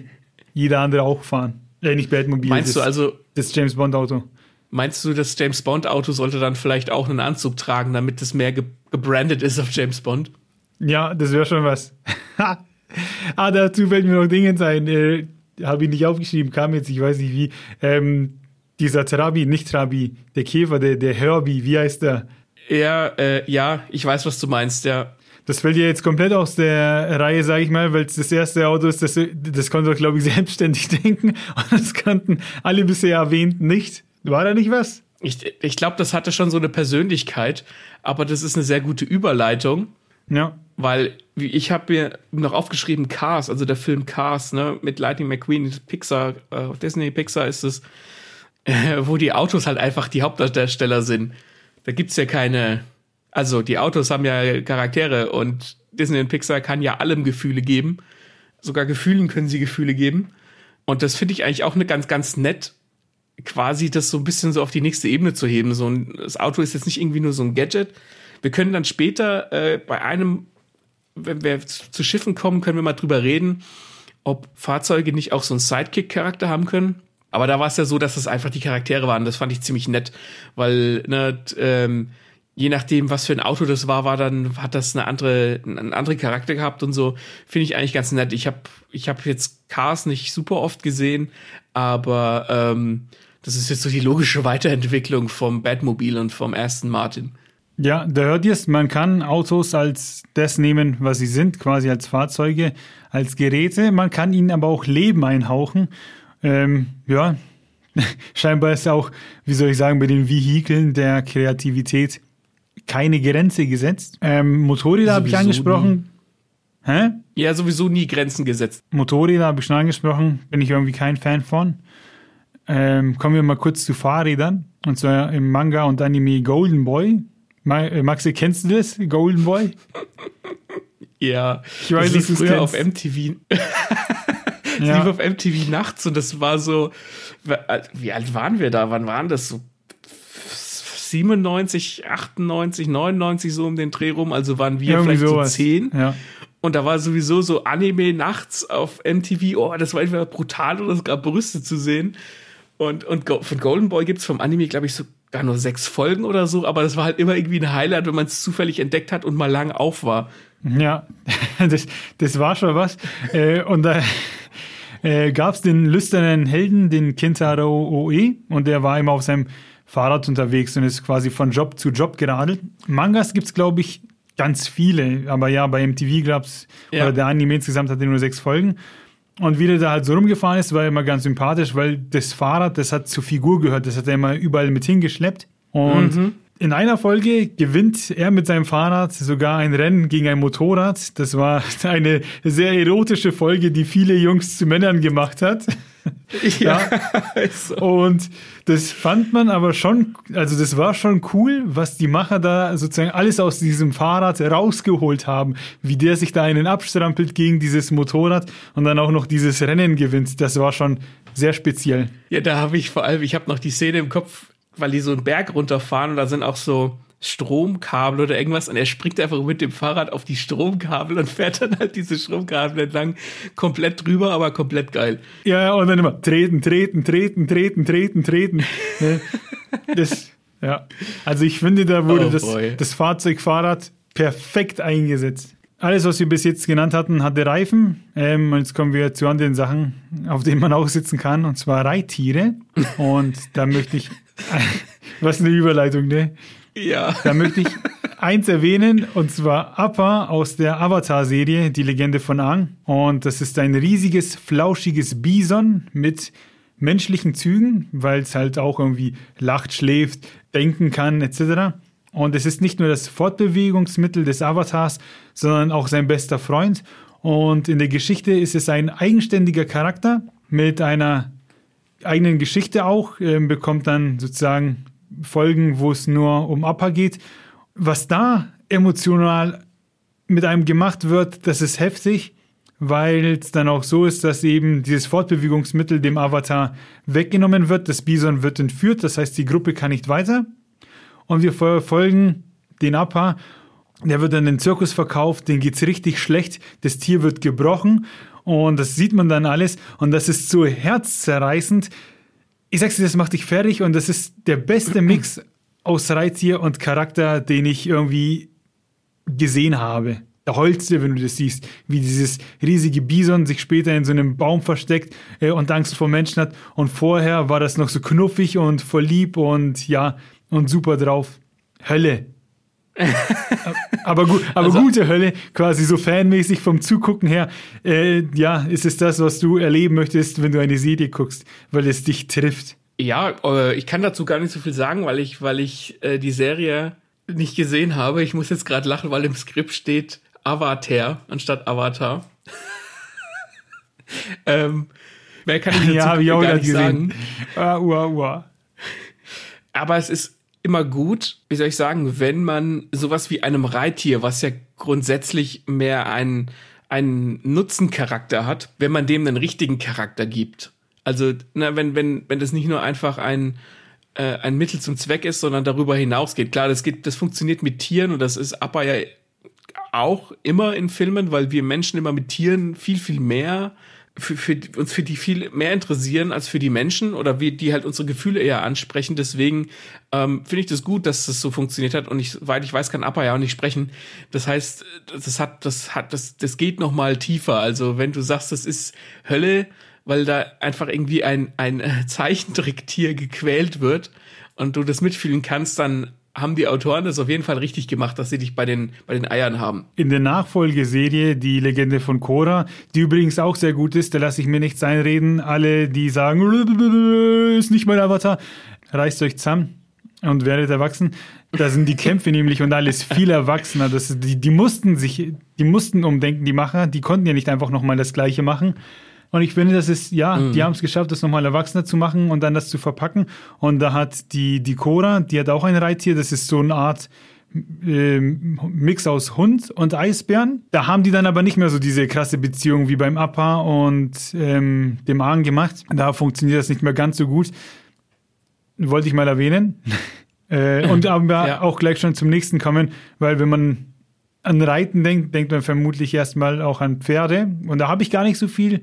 jeder andere auch fahren. Äh, nicht Batmobil. Meinst das, du also das James Bond Auto? Meinst du, das James Bond Auto sollte dann vielleicht auch einen Anzug tragen, damit es mehr ge gebrandet ist auf James Bond? Ja, das wäre schon was. ah, dazu fällt mir noch Dinge ein. Habe ich nicht aufgeschrieben, kam jetzt, ich weiß nicht wie. Ähm, dieser Trabi, nicht Trabi, der Käfer, der, der Herbie, wie heißt der? Ja, äh, ja, ich weiß, was du meinst, ja. Das fällt ja jetzt komplett aus der Reihe, sage ich mal, weil es das erste Auto ist, das, das konnte er, glaube ich, selbstständig denken. Und das konnten alle bisher erwähnten nicht. War da nicht was? Ich, ich glaube, das hatte schon so eine Persönlichkeit, aber das ist eine sehr gute Überleitung. Ja. Weil ich habe mir noch aufgeschrieben Cars, also der Film Cars, ne, mit Lightning McQueen, Pixar, äh, Disney Pixar ist es, äh, wo die Autos halt einfach die Hauptdarsteller sind. Da gibt's ja keine, also die Autos haben ja Charaktere und Disney und Pixar kann ja allem Gefühle geben. Sogar Gefühlen können sie Gefühle geben. Und das finde ich eigentlich auch eine ganz, ganz nett quasi das so ein bisschen so auf die nächste Ebene zu heben. So ein, das Auto ist jetzt nicht irgendwie nur so ein Gadget. Wir können dann später äh, bei einem, wenn wir zu Schiffen kommen, können wir mal drüber reden, ob Fahrzeuge nicht auch so einen Sidekick-Charakter haben können. Aber da war es ja so, dass es einfach die Charaktere waren. Das fand ich ziemlich nett, weil ne, ähm, je nachdem, was für ein Auto das war, war dann hat das eine andere, einen anderen Charakter gehabt und so. Finde ich eigentlich ganz nett. Ich habe ich hab jetzt Cars nicht super oft gesehen, aber ähm, das ist jetzt so die logische Weiterentwicklung vom Batmobil und vom Aston Martin. Ja, da hört ihr es, man kann Autos als das nehmen, was sie sind, quasi als Fahrzeuge, als Geräte. Man kann ihnen aber auch Leben einhauchen. Ähm, ja, scheinbar ist auch, wie soll ich sagen, bei den Vehikeln der Kreativität keine Grenze gesetzt. Ähm, Motorräder habe ich angesprochen. Nie. Hä? Ja, sowieso nie Grenzen gesetzt. Motorräder habe ich schon angesprochen, bin ich irgendwie kein Fan von. Ähm, kommen wir mal kurz zu Fahrrädern. Und zwar im Manga und Anime Golden Boy. Äh, Maxi, kennst du das? Golden Boy? ja, ich weiß, das lief früher auf MTV. das ja. lief auf MTV nachts und das war so. Wie alt waren wir da? Wann waren das? So 97, 98, 99 so um den Dreh rum. Also waren wir Irgendwie vielleicht sowas. so 10. Ja. Und da war sowieso so Anime nachts auf MTV. Oh, das war einfach brutal oder sogar Brüste zu sehen. Und, und von Golden Boy gibt es vom Anime, glaube ich, sogar nur sechs Folgen oder so, aber das war halt immer irgendwie ein Highlight, wenn man es zufällig entdeckt hat und mal lang auf war. Ja, das, das war schon was. äh, und da äh, gab es den lüsternen Helden, den Kintaro Oe, und der war immer auf seinem Fahrrad unterwegs und ist quasi von Job zu Job geradelt. Mangas gibt es, glaube ich, ganz viele, aber ja, bei MTV gab es, ja. oder der Anime insgesamt hatte nur sechs Folgen. Und wie der da halt so rumgefahren ist, war immer ganz sympathisch, weil das Fahrrad, das hat zur Figur gehört, das hat er immer überall mit hingeschleppt. Und mhm. in einer Folge gewinnt er mit seinem Fahrrad sogar ein Rennen gegen ein Motorrad. Das war eine sehr erotische Folge, die viele Jungs zu Männern gemacht hat. ja. ja. Und das fand man aber schon, also das war schon cool, was die Macher da sozusagen alles aus diesem Fahrrad rausgeholt haben, wie der sich da einen abstrampelt gegen dieses Motorrad und dann auch noch dieses Rennen gewinnt. Das war schon sehr speziell. Ja, da habe ich vor allem, ich habe noch die Szene im Kopf, weil die so einen Berg runterfahren und da sind auch so Stromkabel oder irgendwas und er springt einfach mit dem Fahrrad auf die Stromkabel und fährt dann halt diese Stromkabel entlang komplett drüber, aber komplett geil. Ja, und dann immer treten, treten, treten, treten, treten, treten. Ne? das, ja. Also ich finde, da wurde oh das, das Fahrzeug Fahrrad perfekt eingesetzt. Alles, was wir bis jetzt genannt hatten, hatte Reifen. Ähm, und jetzt kommen wir zu anderen Sachen, auf denen man auch sitzen kann, und zwar Reittiere. Und da möchte ich, was eine Überleitung, ne? Ja. Da möchte ich eins erwähnen, und zwar Appa aus der Avatar-Serie, die Legende von Aang. Und das ist ein riesiges, flauschiges Bison mit menschlichen Zügen, weil es halt auch irgendwie lacht, schläft, denken kann, etc. Und es ist nicht nur das Fortbewegungsmittel des Avatars, sondern auch sein bester Freund. Und in der Geschichte ist es ein eigenständiger Charakter mit einer eigenen Geschichte auch, äh, bekommt dann sozusagen Folgen, wo es nur um Appa geht. Was da emotional mit einem gemacht wird, das ist heftig, weil es dann auch so ist, dass eben dieses Fortbewegungsmittel dem Avatar weggenommen wird. Das Bison wird entführt, das heißt, die Gruppe kann nicht weiter. Und wir verfolgen den Appa. Der wird dann in den Zirkus verkauft, den geht's richtig schlecht. Das Tier wird gebrochen und das sieht man dann alles. Und das ist so herzzerreißend, ich sag's dir, das macht dich fertig und das ist der beste Mix aus Reittier und Charakter, den ich irgendwie gesehen habe. Der Holzte, wenn du das siehst, wie dieses riesige Bison sich später in so einem Baum versteckt äh, und Angst vor Menschen hat. Und vorher war das noch so knuffig und voll und ja, und super drauf. Hölle. aber gut, aber also, gute Hölle, quasi so fanmäßig vom Zugucken her. Äh, ja, ist es das, was du erleben möchtest, wenn du eine Serie guckst, weil es dich trifft? Ja, äh, ich kann dazu gar nicht so viel sagen, weil ich, weil ich äh, die Serie nicht gesehen habe. Ich muss jetzt gerade lachen, weil im Skript steht Avatar anstatt Avatar. ähm, wer kann ich dazu ja, gar nicht sagen? Uh, uh, uh. Aber es ist immer gut, wie soll ich sagen, wenn man sowas wie einem Reittier, was ja grundsätzlich mehr einen, einen Nutzencharakter hat, wenn man dem einen richtigen Charakter gibt. Also, na, wenn, wenn, wenn das nicht nur einfach ein, äh, ein Mittel zum Zweck ist, sondern darüber hinausgeht. Klar, das geht, das funktioniert mit Tieren und das ist aber ja auch immer in Filmen, weil wir Menschen immer mit Tieren viel, viel mehr für, für uns für die viel mehr interessieren als für die Menschen oder wie die halt unsere Gefühle eher ansprechen. Deswegen ähm, finde ich das gut, dass das so funktioniert hat. Und ich, weil ich weiß, kann Appa ja auch nicht sprechen. Das heißt, das hat, das hat, das, das geht noch mal tiefer. Also wenn du sagst, das ist Hölle, weil da einfach irgendwie ein ein Zeichentricktier gequält wird und du das mitfühlen kannst, dann haben die Autoren das auf jeden Fall richtig gemacht, dass sie dich bei den, bei den Eiern haben. In der Nachfolgeserie, die Legende von Korra, die übrigens auch sehr gut ist, da lasse ich mir nichts einreden. Alle, die sagen, ist nicht mein Avatar, reißt euch zusammen und werdet erwachsen. Da sind die Kämpfe nämlich und alles viel erwachsener. Das, die, die mussten sich, die mussten umdenken, die Macher, die konnten ja nicht einfach nochmal das Gleiche machen. Und ich finde, das ist, ja, mhm. die haben es geschafft, das nochmal erwachsener zu machen und dann das zu verpacken. Und da hat die, die Cora, die hat auch ein Reittier, das ist so eine Art ähm, Mix aus Hund und Eisbären. Da haben die dann aber nicht mehr so diese krasse Beziehung wie beim Appa und ähm, dem Argen gemacht. Da funktioniert das nicht mehr ganz so gut. Wollte ich mal erwähnen. äh, und aber ja. auch gleich schon zum nächsten kommen, weil wenn man an Reiten denkt, denkt man vermutlich erstmal auch an Pferde. Und da habe ich gar nicht so viel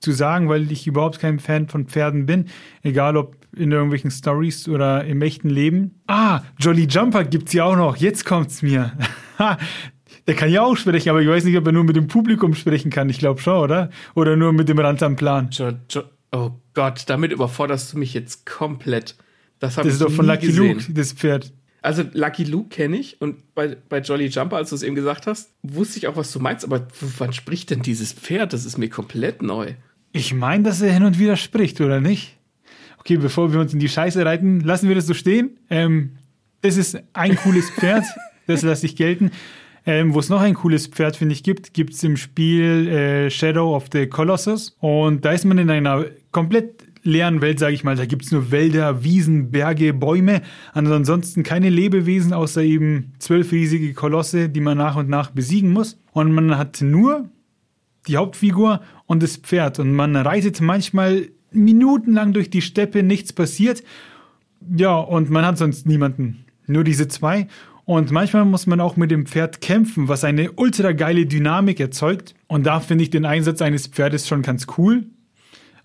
zu sagen, weil ich überhaupt kein Fan von Pferden bin. Egal ob in irgendwelchen Stories oder im echten Leben. Ah, Jolly Jumper gibt's ja auch noch. Jetzt kommt's mir. Der kann ja auch sprechen, aber ich weiß nicht, ob er nur mit dem Publikum sprechen kann. Ich glaube schon, oder? Oder nur mit dem Rand am Plan. Jo, jo, oh Gott, damit überforderst du mich jetzt komplett. Das, das ist doch von Lucky gesehen. Luke, das Pferd. Also Lucky Luke kenne ich und bei, bei Jolly Jumper, als du es eben gesagt hast, wusste ich auch, was du meinst, aber wann spricht denn dieses Pferd? Das ist mir komplett neu. Ich meine, dass er hin und wieder spricht, oder nicht? Okay, bevor wir uns in die Scheiße reiten, lassen wir das so stehen. Ähm, das ist ein cooles Pferd, das lasse ich gelten. Ähm, Wo es noch ein cooles Pferd, finde ich, gibt, gibt es im Spiel äh, Shadow of the Colossus. Und da ist man in einer komplett leeren Welt, sage ich mal. Da gibt es nur Wälder, Wiesen, Berge, Bäume. ansonsten keine Lebewesen, außer eben zwölf riesige Kolosse, die man nach und nach besiegen muss. Und man hat nur die Hauptfigur und das Pferd. Und man reitet manchmal minutenlang durch die Steppe, nichts passiert. Ja, und man hat sonst niemanden. Nur diese zwei. Und manchmal muss man auch mit dem Pferd kämpfen, was eine ultra geile Dynamik erzeugt. Und da finde ich den Einsatz eines Pferdes schon ganz cool.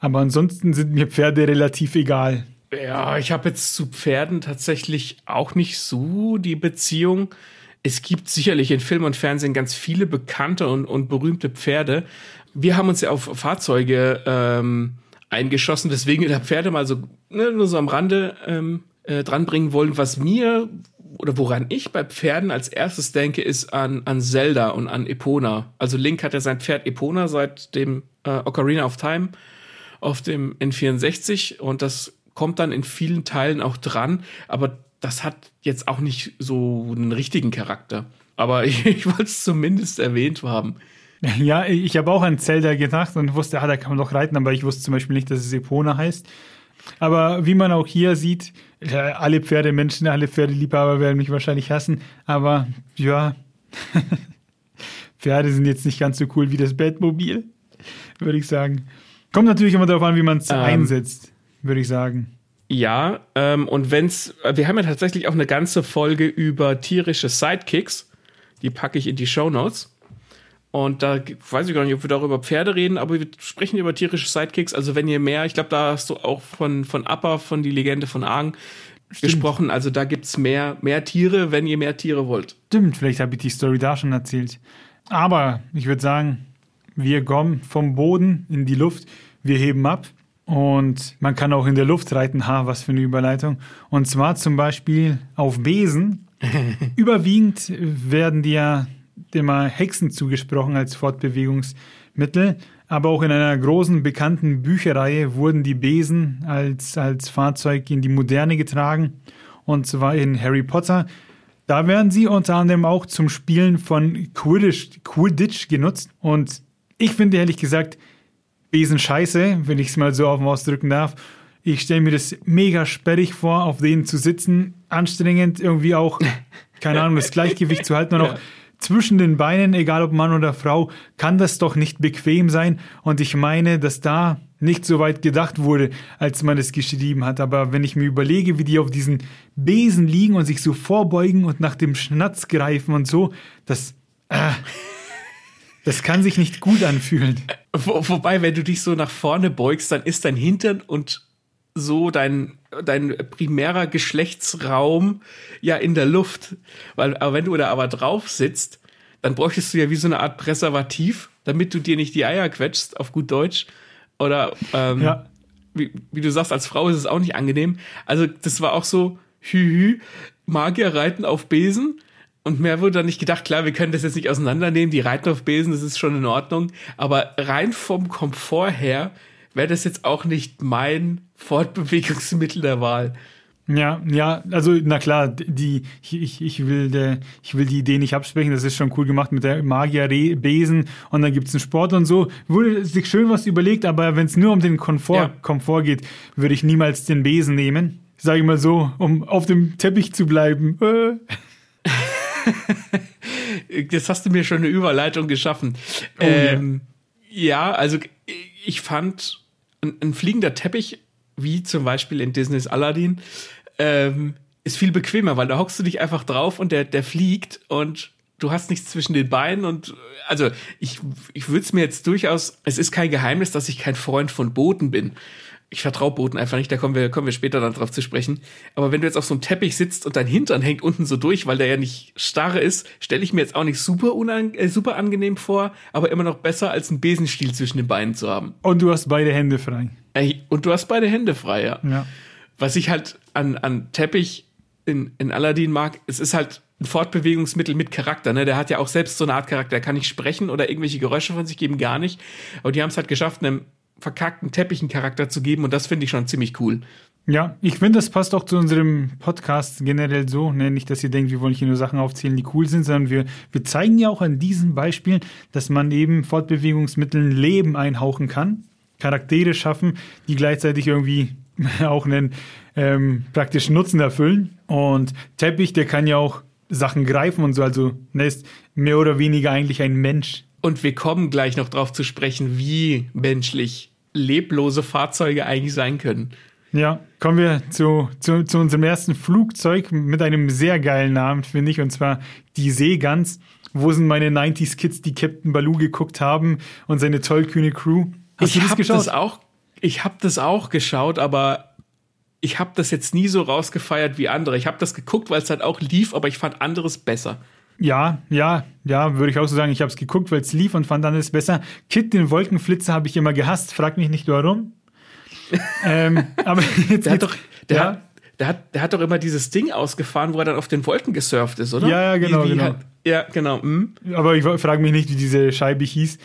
Aber ansonsten sind mir Pferde relativ egal. Ja, ich habe jetzt zu Pferden tatsächlich auch nicht so die Beziehung. Es gibt sicherlich in Film und Fernsehen ganz viele bekannte und, und berühmte Pferde. Wir haben uns ja auf Fahrzeuge ähm, eingeschossen, deswegen der Pferde mal so ne, nur so am Rande ähm, äh, dranbringen wollen. Was mir oder woran ich bei Pferden als erstes denke, ist an, an Zelda und an Epona. Also Link hat ja sein Pferd Epona seit dem äh, Ocarina of Time auf dem N64 und das kommt dann in vielen Teilen auch dran, aber das hat jetzt auch nicht so einen richtigen Charakter. Aber ich, ich wollte es zumindest erwähnt haben. Ja, ich habe auch an Zelda gedacht und wusste, ah, da kann man doch reiten, aber ich wusste zum Beispiel nicht, dass es Epona heißt. Aber wie man auch hier sieht, alle Pferdemenschen, alle Pferdeliebhaber werden mich wahrscheinlich hassen. Aber ja, Pferde sind jetzt nicht ganz so cool wie das Batmobil, würde ich sagen. Kommt natürlich immer darauf an, wie man es ähm, einsetzt, würde ich sagen. Ja, ähm, und wenn's, wir haben ja tatsächlich auch eine ganze Folge über tierische Sidekicks. Die packe ich in die Show Notes. Und da weiß ich gar nicht, ob wir darüber Pferde reden, aber wir sprechen über tierische Sidekicks. Also wenn ihr mehr, ich glaube, da hast du auch von, von Appa, von die Legende von Argen gesprochen. Also da gibt's mehr, mehr Tiere, wenn ihr mehr Tiere wollt. Stimmt, vielleicht habe ich die Story da schon erzählt. Aber ich würde sagen, wir kommen vom Boden in die Luft, wir heben ab. Und man kann auch in der Luft reiten. Ha, was für eine Überleitung. Und zwar zum Beispiel auf Besen. Überwiegend werden die ja immer Hexen zugesprochen als Fortbewegungsmittel. Aber auch in einer großen bekannten Bücherreihe wurden die Besen als, als Fahrzeug in die Moderne getragen. Und zwar in Harry Potter. Da werden sie unter anderem auch zum Spielen von Quidditch, Quidditch genutzt. Und ich finde ehrlich gesagt Besen scheiße, wenn ich es mal so auf dem ausdrücken darf. Ich stelle mir das mega sperrig vor, auf denen zu sitzen. Anstrengend, irgendwie auch, keine Ahnung, das Gleichgewicht zu halten und auch zwischen den Beinen, egal ob Mann oder Frau, kann das doch nicht bequem sein. Und ich meine, dass da nicht so weit gedacht wurde, als man es geschrieben hat. Aber wenn ich mir überlege, wie die auf diesen Besen liegen und sich so vorbeugen und nach dem Schnatz greifen und so, das, äh, das kann sich nicht gut anfühlen. Wo, wobei, wenn du dich so nach vorne beugst, dann ist dein Hintern und so dein, dein primärer Geschlechtsraum ja in der Luft. Weil, aber wenn du da aber drauf sitzt, dann bräuchtest du ja wie so eine Art Präservativ, damit du dir nicht die Eier quetschst, auf gut Deutsch. Oder ähm, ja. wie, wie du sagst, als Frau ist es auch nicht angenehm. Also, das war auch so, hü, hü, Magier reiten auf Besen. Und mehr wurde dann nicht gedacht, klar, wir können das jetzt nicht auseinandernehmen, die reiten auf Besen, das ist schon in Ordnung. Aber rein vom Komfort her wäre das jetzt auch nicht mein Fortbewegungsmittel der Wahl. Ja, ja, also na klar, die ich, ich will der, ich will die Idee nicht absprechen, das ist schon cool gemacht mit der Magier Besen und dann gibt's einen Sport und so. Wurde sich schön was überlegt, aber wenn es nur um den Komfort, ja. Komfort geht, würde ich niemals den Besen nehmen. Sage ich mal so, um auf dem Teppich zu bleiben. Jetzt hast du mir schon eine Überleitung geschaffen. Oh, ähm, ja. ja, also ich fand ein, ein fliegender Teppich, wie zum Beispiel in Disneys Aladdin, ähm, ist viel bequemer, weil da hockst du dich einfach drauf und der, der fliegt und du hast nichts zwischen den Beinen und also ich, ich würde es mir jetzt durchaus, es ist kein Geheimnis, dass ich kein Freund von Booten bin ich vertraue Booten einfach nicht, da kommen wir, kommen wir später dann drauf zu sprechen. Aber wenn du jetzt auf so einem Teppich sitzt und dein Hintern hängt unten so durch, weil der ja nicht starre ist, stelle ich mir jetzt auch nicht super, unang äh, super angenehm vor, aber immer noch besser als einen Besenstiel zwischen den Beinen zu haben. Und du hast beide Hände frei. Ey, und du hast beide Hände frei, ja. Ja. was ich halt an, an Teppich in, in Aladdin mag, es ist halt ein Fortbewegungsmittel mit Charakter. Ne? Der hat ja auch selbst so eine Art Charakter. Der kann nicht sprechen oder irgendwelche Geräusche von sich geben, gar nicht. Aber die haben es halt geschafft, einem verkackten Teppich einen Charakter zu geben und das finde ich schon ziemlich cool. Ja, ich finde, das passt auch zu unserem Podcast generell so. Ne? Nicht, dass ihr denkt, wir wollen hier nur Sachen aufzählen, die cool sind, sondern wir, wir zeigen ja auch an diesen Beispielen, dass man eben Fortbewegungsmitteln Leben einhauchen kann, Charaktere schaffen, die gleichzeitig irgendwie auch einen ähm, praktischen Nutzen erfüllen. Und Teppich, der kann ja auch Sachen greifen und so, also ne, ist mehr oder weniger eigentlich ein Mensch. Und wir kommen gleich noch drauf zu sprechen, wie menschlich leblose Fahrzeuge eigentlich sein können. Ja, kommen wir zu, zu, zu unserem ersten Flugzeug mit einem sehr geilen Namen, finde ich, und zwar die Seegans. Wo sind meine 90s Kids, die Captain Baloo geguckt haben und seine tollkühne Crew? Hast ich habe das auch, ich habe das auch geschaut, aber ich habe das jetzt nie so rausgefeiert wie andere. Ich habe das geguckt, weil es halt auch lief, aber ich fand anderes besser. Ja, ja, ja, würde ich auch so sagen. Ich habe es geguckt, weil es lief und fand anderes besser. Kit, den Wolkenflitzer, habe ich immer gehasst. Frag mich nicht warum. ähm, aber jetzt der hat doch, der, ja? hat, der, hat, der hat doch immer dieses Ding ausgefahren, wo er dann auf den Wolken gesurft ist, oder? Ja, ja, genau. Wie, wie genau. Hat, ja, genau. Hm? Aber ich frage mich nicht, wie diese Scheibe hieß.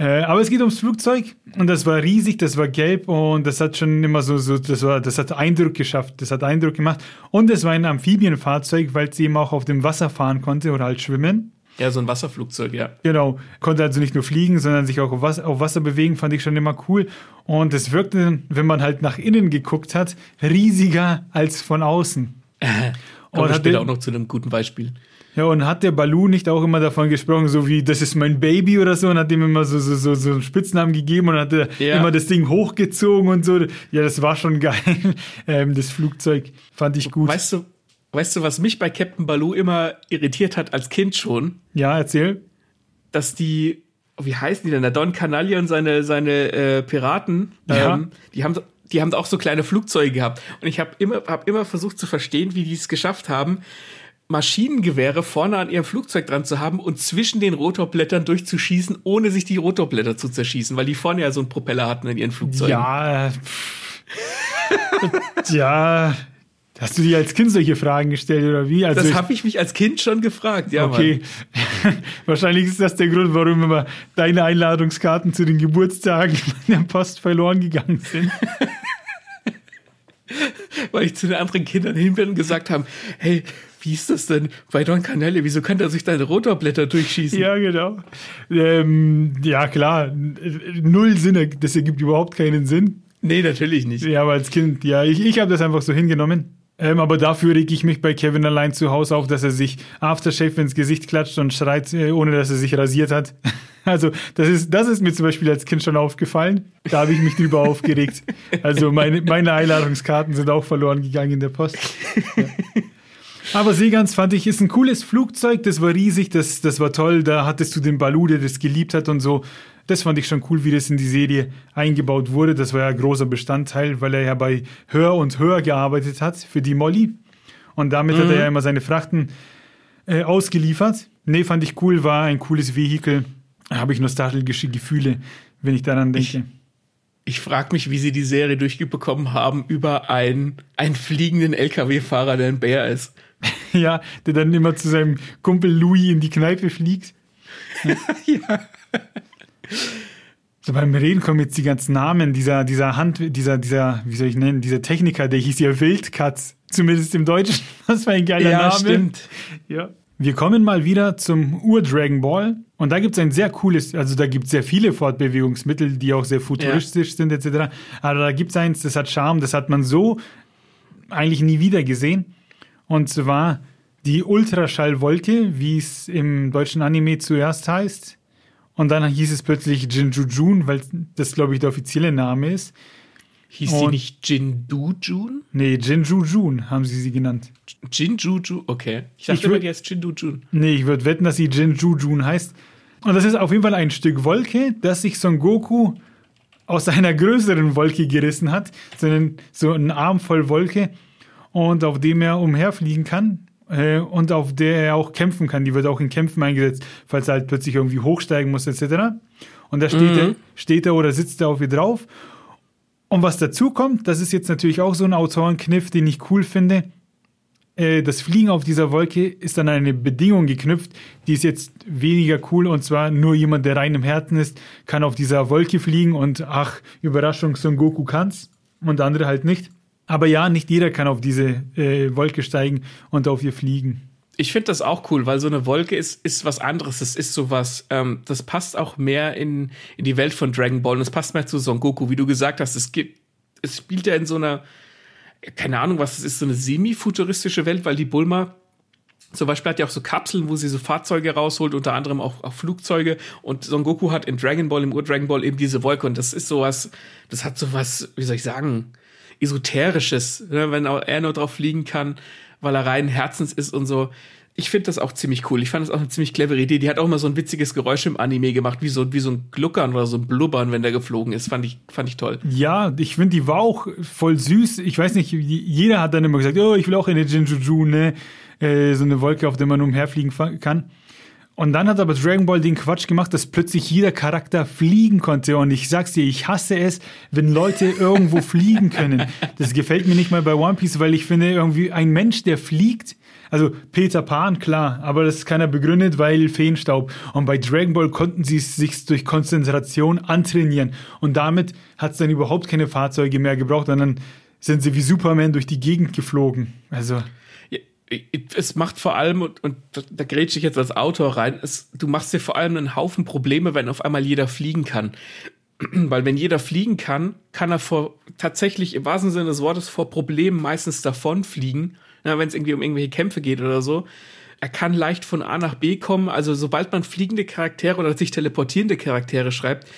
Äh, aber es geht ums Flugzeug und das war riesig, das war gelb und das hat schon immer so, so das war, das hat Eindruck geschafft, das hat Eindruck gemacht. Und es war ein Amphibienfahrzeug, weil es eben auch auf dem Wasser fahren konnte oder halt schwimmen. Ja, so ein Wasserflugzeug, ja. Genau. Konnte also nicht nur fliegen, sondern sich auch auf Wasser, auf Wasser bewegen, fand ich schon immer cool. Und es wirkte, wenn man halt nach innen geguckt hat, riesiger als von außen. Kommen wir später auch noch zu einem guten Beispiel. Ja, und hat der Balu nicht auch immer davon gesprochen, so wie, das ist mein Baby oder so, und hat ihm immer so, so, so, so einen Spitznamen gegeben und hat ja. immer das Ding hochgezogen und so. Ja, das war schon geil. Ähm, das Flugzeug fand ich gut. Weißt du, weißt du, was mich bei Captain Baloo immer irritiert hat als Kind schon? Ja, erzähl. Dass die, wie heißen die denn? Der Don Canalia und seine, seine äh, Piraten, ja. ähm, die haben die haben auch so kleine Flugzeuge gehabt. Und ich habe immer, hab immer versucht zu verstehen, wie die es geschafft haben, Maschinengewehre vorne an ihrem Flugzeug dran zu haben und zwischen den Rotorblättern durchzuschießen, ohne sich die Rotorblätter zu zerschießen, weil die vorne ja so einen Propeller hatten in ihren Flugzeugen. Ja. ja. Hast du dir als Kind solche Fragen gestellt oder wie? Also das habe ich mich als Kind schon gefragt, ja. Okay. Wahrscheinlich ist das der Grund, warum immer deine Einladungskarten zu den Geburtstagen in der Post verloren gegangen sind. Weil ich zu den anderen Kindern hin bin und gesagt habe, hey, wie ist das denn bei Don Canelli? Wieso kann er sich deine Rotorblätter durchschießen? Ja, genau. Ähm, ja, klar. Null Sinne. Das ergibt überhaupt keinen Sinn. Nee, natürlich nicht. Ja, aber als Kind, ja, ich, ich habe das einfach so hingenommen. Ähm, aber dafür reg ich mich bei Kevin allein zu Hause auf, dass er sich Aftershave ins Gesicht klatscht und schreit, äh, ohne dass er sich rasiert hat. Also, das ist, das ist mir zum Beispiel als Kind schon aufgefallen. Da habe ich mich drüber aufgeregt. Also, meine, meine Einladungskarten sind auch verloren gegangen in der Post. Ja. Aber Segans fand ich, ist ein cooles Flugzeug, das war riesig, das, das war toll, da hattest du den Balu, der das geliebt hat und so. Das fand ich schon cool, wie das in die Serie eingebaut wurde. Das war ja ein großer Bestandteil, weil er ja bei Hör und Hör gearbeitet hat für die Molly. Und damit mhm. hat er ja immer seine Frachten äh, ausgeliefert. Nee, fand ich cool, war ein cooles Vehikel. Da habe ich nostalgische Gefühle, wenn ich daran denke. Ich ich frage mich, wie sie die Serie durchbekommen haben über einen, einen fliegenden LKW-Fahrer, der ein Bär ist. ja, der dann immer zu seinem Kumpel Louis in die Kneipe fliegt. ja. So beim Reden kommen jetzt die ganzen Namen dieser, dieser Hand, dieser, dieser, wie soll ich nennen, dieser Techniker, der hieß ja Wildkatz, zumindest im Deutschen. Was für ein geiler ja, Name. Stimmt. Ja. Wir kommen mal wieder zum Ur-Dragon Ball. Und da gibt es ein sehr cooles, also da gibt es sehr viele Fortbewegungsmittel, die auch sehr futuristisch ja. sind, etc. Aber da gibt es eins, das hat Charme, das hat man so eigentlich nie wieder gesehen. Und zwar die Ultraschallwolke, wie es im deutschen Anime zuerst heißt. Und dann hieß es plötzlich Jinjujun, weil das, glaube ich, der offizielle Name ist. Hieß die nicht Jindujun? Nee, Jinjujun haben sie sie genannt. Jinjuju, okay. Ich dachte ich immer, die heißt Jinjujun. Nee, ich würde wetten, dass sie Jinjujun heißt. Und das ist auf jeden Fall ein Stück Wolke, das sich Son Goku aus einer größeren Wolke gerissen hat, sondern so ein Arm voll Wolke und auf dem er umherfliegen kann äh, und auf der er auch kämpfen kann. Die wird auch in Kämpfen eingesetzt, falls er halt plötzlich irgendwie hochsteigen muss etc. Und da steht, mhm. er, steht er oder sitzt er auf ihr drauf Und was dazu kommt, das ist jetzt natürlich auch so ein Autorenkniff, den ich cool finde. Äh, das Fliegen auf dieser Wolke ist an eine Bedingung geknüpft, die ist jetzt weniger cool und zwar nur jemand, der rein im Herzen ist, kann auf dieser Wolke fliegen und ach, Überraschung, Son Goku kann's und andere halt nicht. Aber ja, nicht jeder kann auf diese äh, Wolke steigen und auf ihr fliegen. Ich finde das auch cool, weil so eine Wolke ist, ist was anderes. Es ist sowas, ähm, das passt auch mehr in, in die Welt von Dragon Ball und es passt mehr zu Son Goku, wie du gesagt hast. Es gibt, es spielt ja in so einer, keine Ahnung, was es ist, so eine semi-futuristische Welt, weil die Bulma zum Beispiel hat ja auch so Kapseln, wo sie so Fahrzeuge rausholt, unter anderem auch, auch Flugzeuge. Und Son Goku hat in Dragon Ball, im Ur-Dragon Ball eben diese Wolke. Und das ist sowas, das hat sowas, wie soll ich sagen, Esoterisches, ne? wenn auch er nur drauf fliegen kann weil er rein Herzens ist und so. Ich finde das auch ziemlich cool. Ich fand das auch eine ziemlich clevere Idee. Die hat auch mal so ein witziges Geräusch im Anime gemacht, wie so, wie so ein Gluckern oder so ein Blubbern, wenn der geflogen ist. Fand ich, fand ich toll. Ja, ich finde, die war auch voll süß. Ich weiß nicht, jeder hat dann immer gesagt, oh, ich will auch eine Jinjuju, ne? Äh, so eine Wolke, auf der man umherfliegen kann. Und dann hat aber Dragon Ball den Quatsch gemacht, dass plötzlich jeder Charakter fliegen konnte. Und ich sag's dir, ich hasse es, wenn Leute irgendwo fliegen können. Das gefällt mir nicht mal bei One Piece, weil ich finde, irgendwie ein Mensch, der fliegt, also Peter Pan, klar, aber das ist keiner begründet, weil Feenstaub. Und bei Dragon Ball konnten sie es sich durch Konzentration antrainieren. Und damit hat es dann überhaupt keine Fahrzeuge mehr gebraucht, dann sind sie wie Superman durch die Gegend geflogen. Also es macht vor allem, und, und da grätsche ich jetzt als Autor rein, es, du machst dir vor allem einen Haufen Probleme, wenn auf einmal jeder fliegen kann. Weil wenn jeder fliegen kann, kann er vor tatsächlich im wahrsten Sinne des Wortes vor Problemen meistens davonfliegen, wenn es irgendwie um irgendwelche Kämpfe geht oder so. Er kann leicht von A nach B kommen. Also sobald man fliegende Charaktere oder sich teleportierende Charaktere schreibt,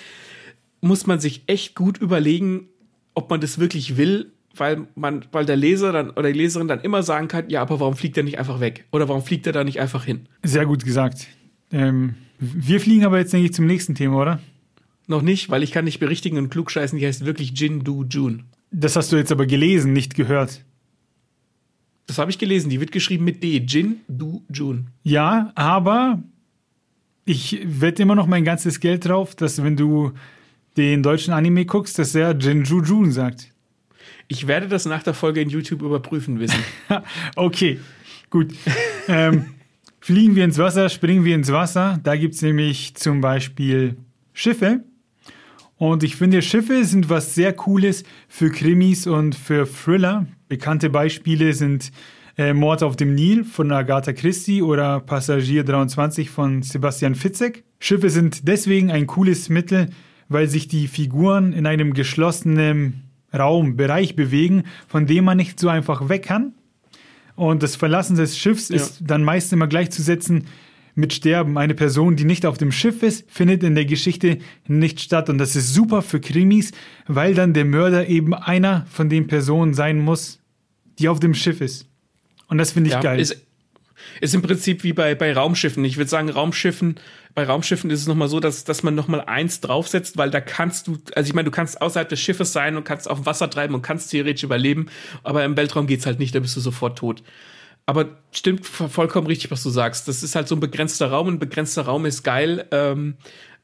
muss man sich echt gut überlegen, ob man das wirklich will weil man, weil der Leser dann oder die Leserin dann immer sagen kann, ja, aber warum fliegt er nicht einfach weg? Oder warum fliegt er da nicht einfach hin? Sehr gut gesagt. Ähm, wir fliegen aber jetzt, denke ich, zum nächsten Thema, oder? Noch nicht, weil ich kann nicht berichtigen und klugscheißen, die heißt wirklich Jin Du Jun. Das hast du jetzt aber gelesen, nicht gehört. Das habe ich gelesen, die wird geschrieben mit D. Jin Du Jun. Ja, aber ich wette immer noch mein ganzes Geld drauf, dass wenn du den deutschen Anime guckst, dass er Jin Ju Jun sagt. Ich werde das nach der Folge in YouTube überprüfen wissen. okay, gut. ähm, fliegen wir ins Wasser, springen wir ins Wasser. Da gibt es nämlich zum Beispiel Schiffe. Und ich finde, Schiffe sind was sehr Cooles für Krimis und für Thriller. Bekannte Beispiele sind äh, Mord auf dem Nil von Agatha Christie oder Passagier 23 von Sebastian Fitzek. Schiffe sind deswegen ein cooles Mittel, weil sich die Figuren in einem geschlossenen Raum, Bereich bewegen, von dem man nicht so einfach weg kann. Und das Verlassen des Schiffs ja. ist dann meist immer gleichzusetzen mit Sterben. Eine Person, die nicht auf dem Schiff ist, findet in der Geschichte nicht statt. Und das ist super für Krimis, weil dann der Mörder eben einer von den Personen sein muss, die auf dem Schiff ist. Und das finde ich ja, geil. Ist, ist im Prinzip wie bei, bei Raumschiffen. Ich würde sagen, Raumschiffen, bei Raumschiffen ist es nochmal so, dass, dass man nochmal eins draufsetzt, weil da kannst du, also ich meine, du kannst außerhalb des Schiffes sein und kannst auf dem Wasser treiben und kannst theoretisch überleben, aber im Weltraum geht's halt nicht, da bist du sofort tot. Aber stimmt vollkommen richtig, was du sagst. Das ist halt so ein begrenzter Raum. Ein begrenzter Raum ist geil, ähm,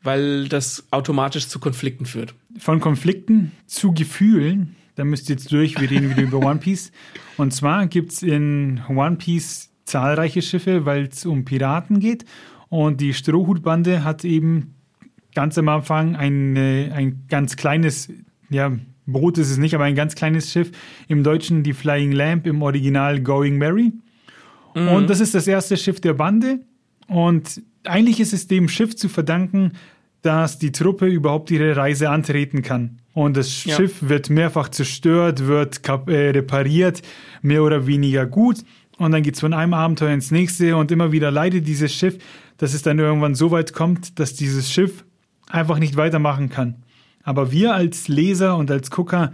weil das automatisch zu Konflikten führt. Von Konflikten zu Gefühlen, da müsst ihr jetzt durch, wir reden wieder über One Piece. Und zwar gibt's in One Piece zahlreiche Schiffe, weil es um Piraten geht. Und die Strohhutbande hat eben ganz am Anfang ein, ein ganz kleines, ja, Boot ist es nicht, aber ein ganz kleines Schiff. Im Deutschen die Flying Lamp, im Original Going Mary. Mhm. Und das ist das erste Schiff der Bande. Und eigentlich ist es dem Schiff zu verdanken, dass die Truppe überhaupt ihre Reise antreten kann. Und das ja. Schiff wird mehrfach zerstört, wird äh, repariert, mehr oder weniger gut. Und dann geht es von einem Abenteuer ins nächste und immer wieder leidet dieses Schiff, dass es dann irgendwann so weit kommt, dass dieses Schiff einfach nicht weitermachen kann. Aber wir als Leser und als Gucker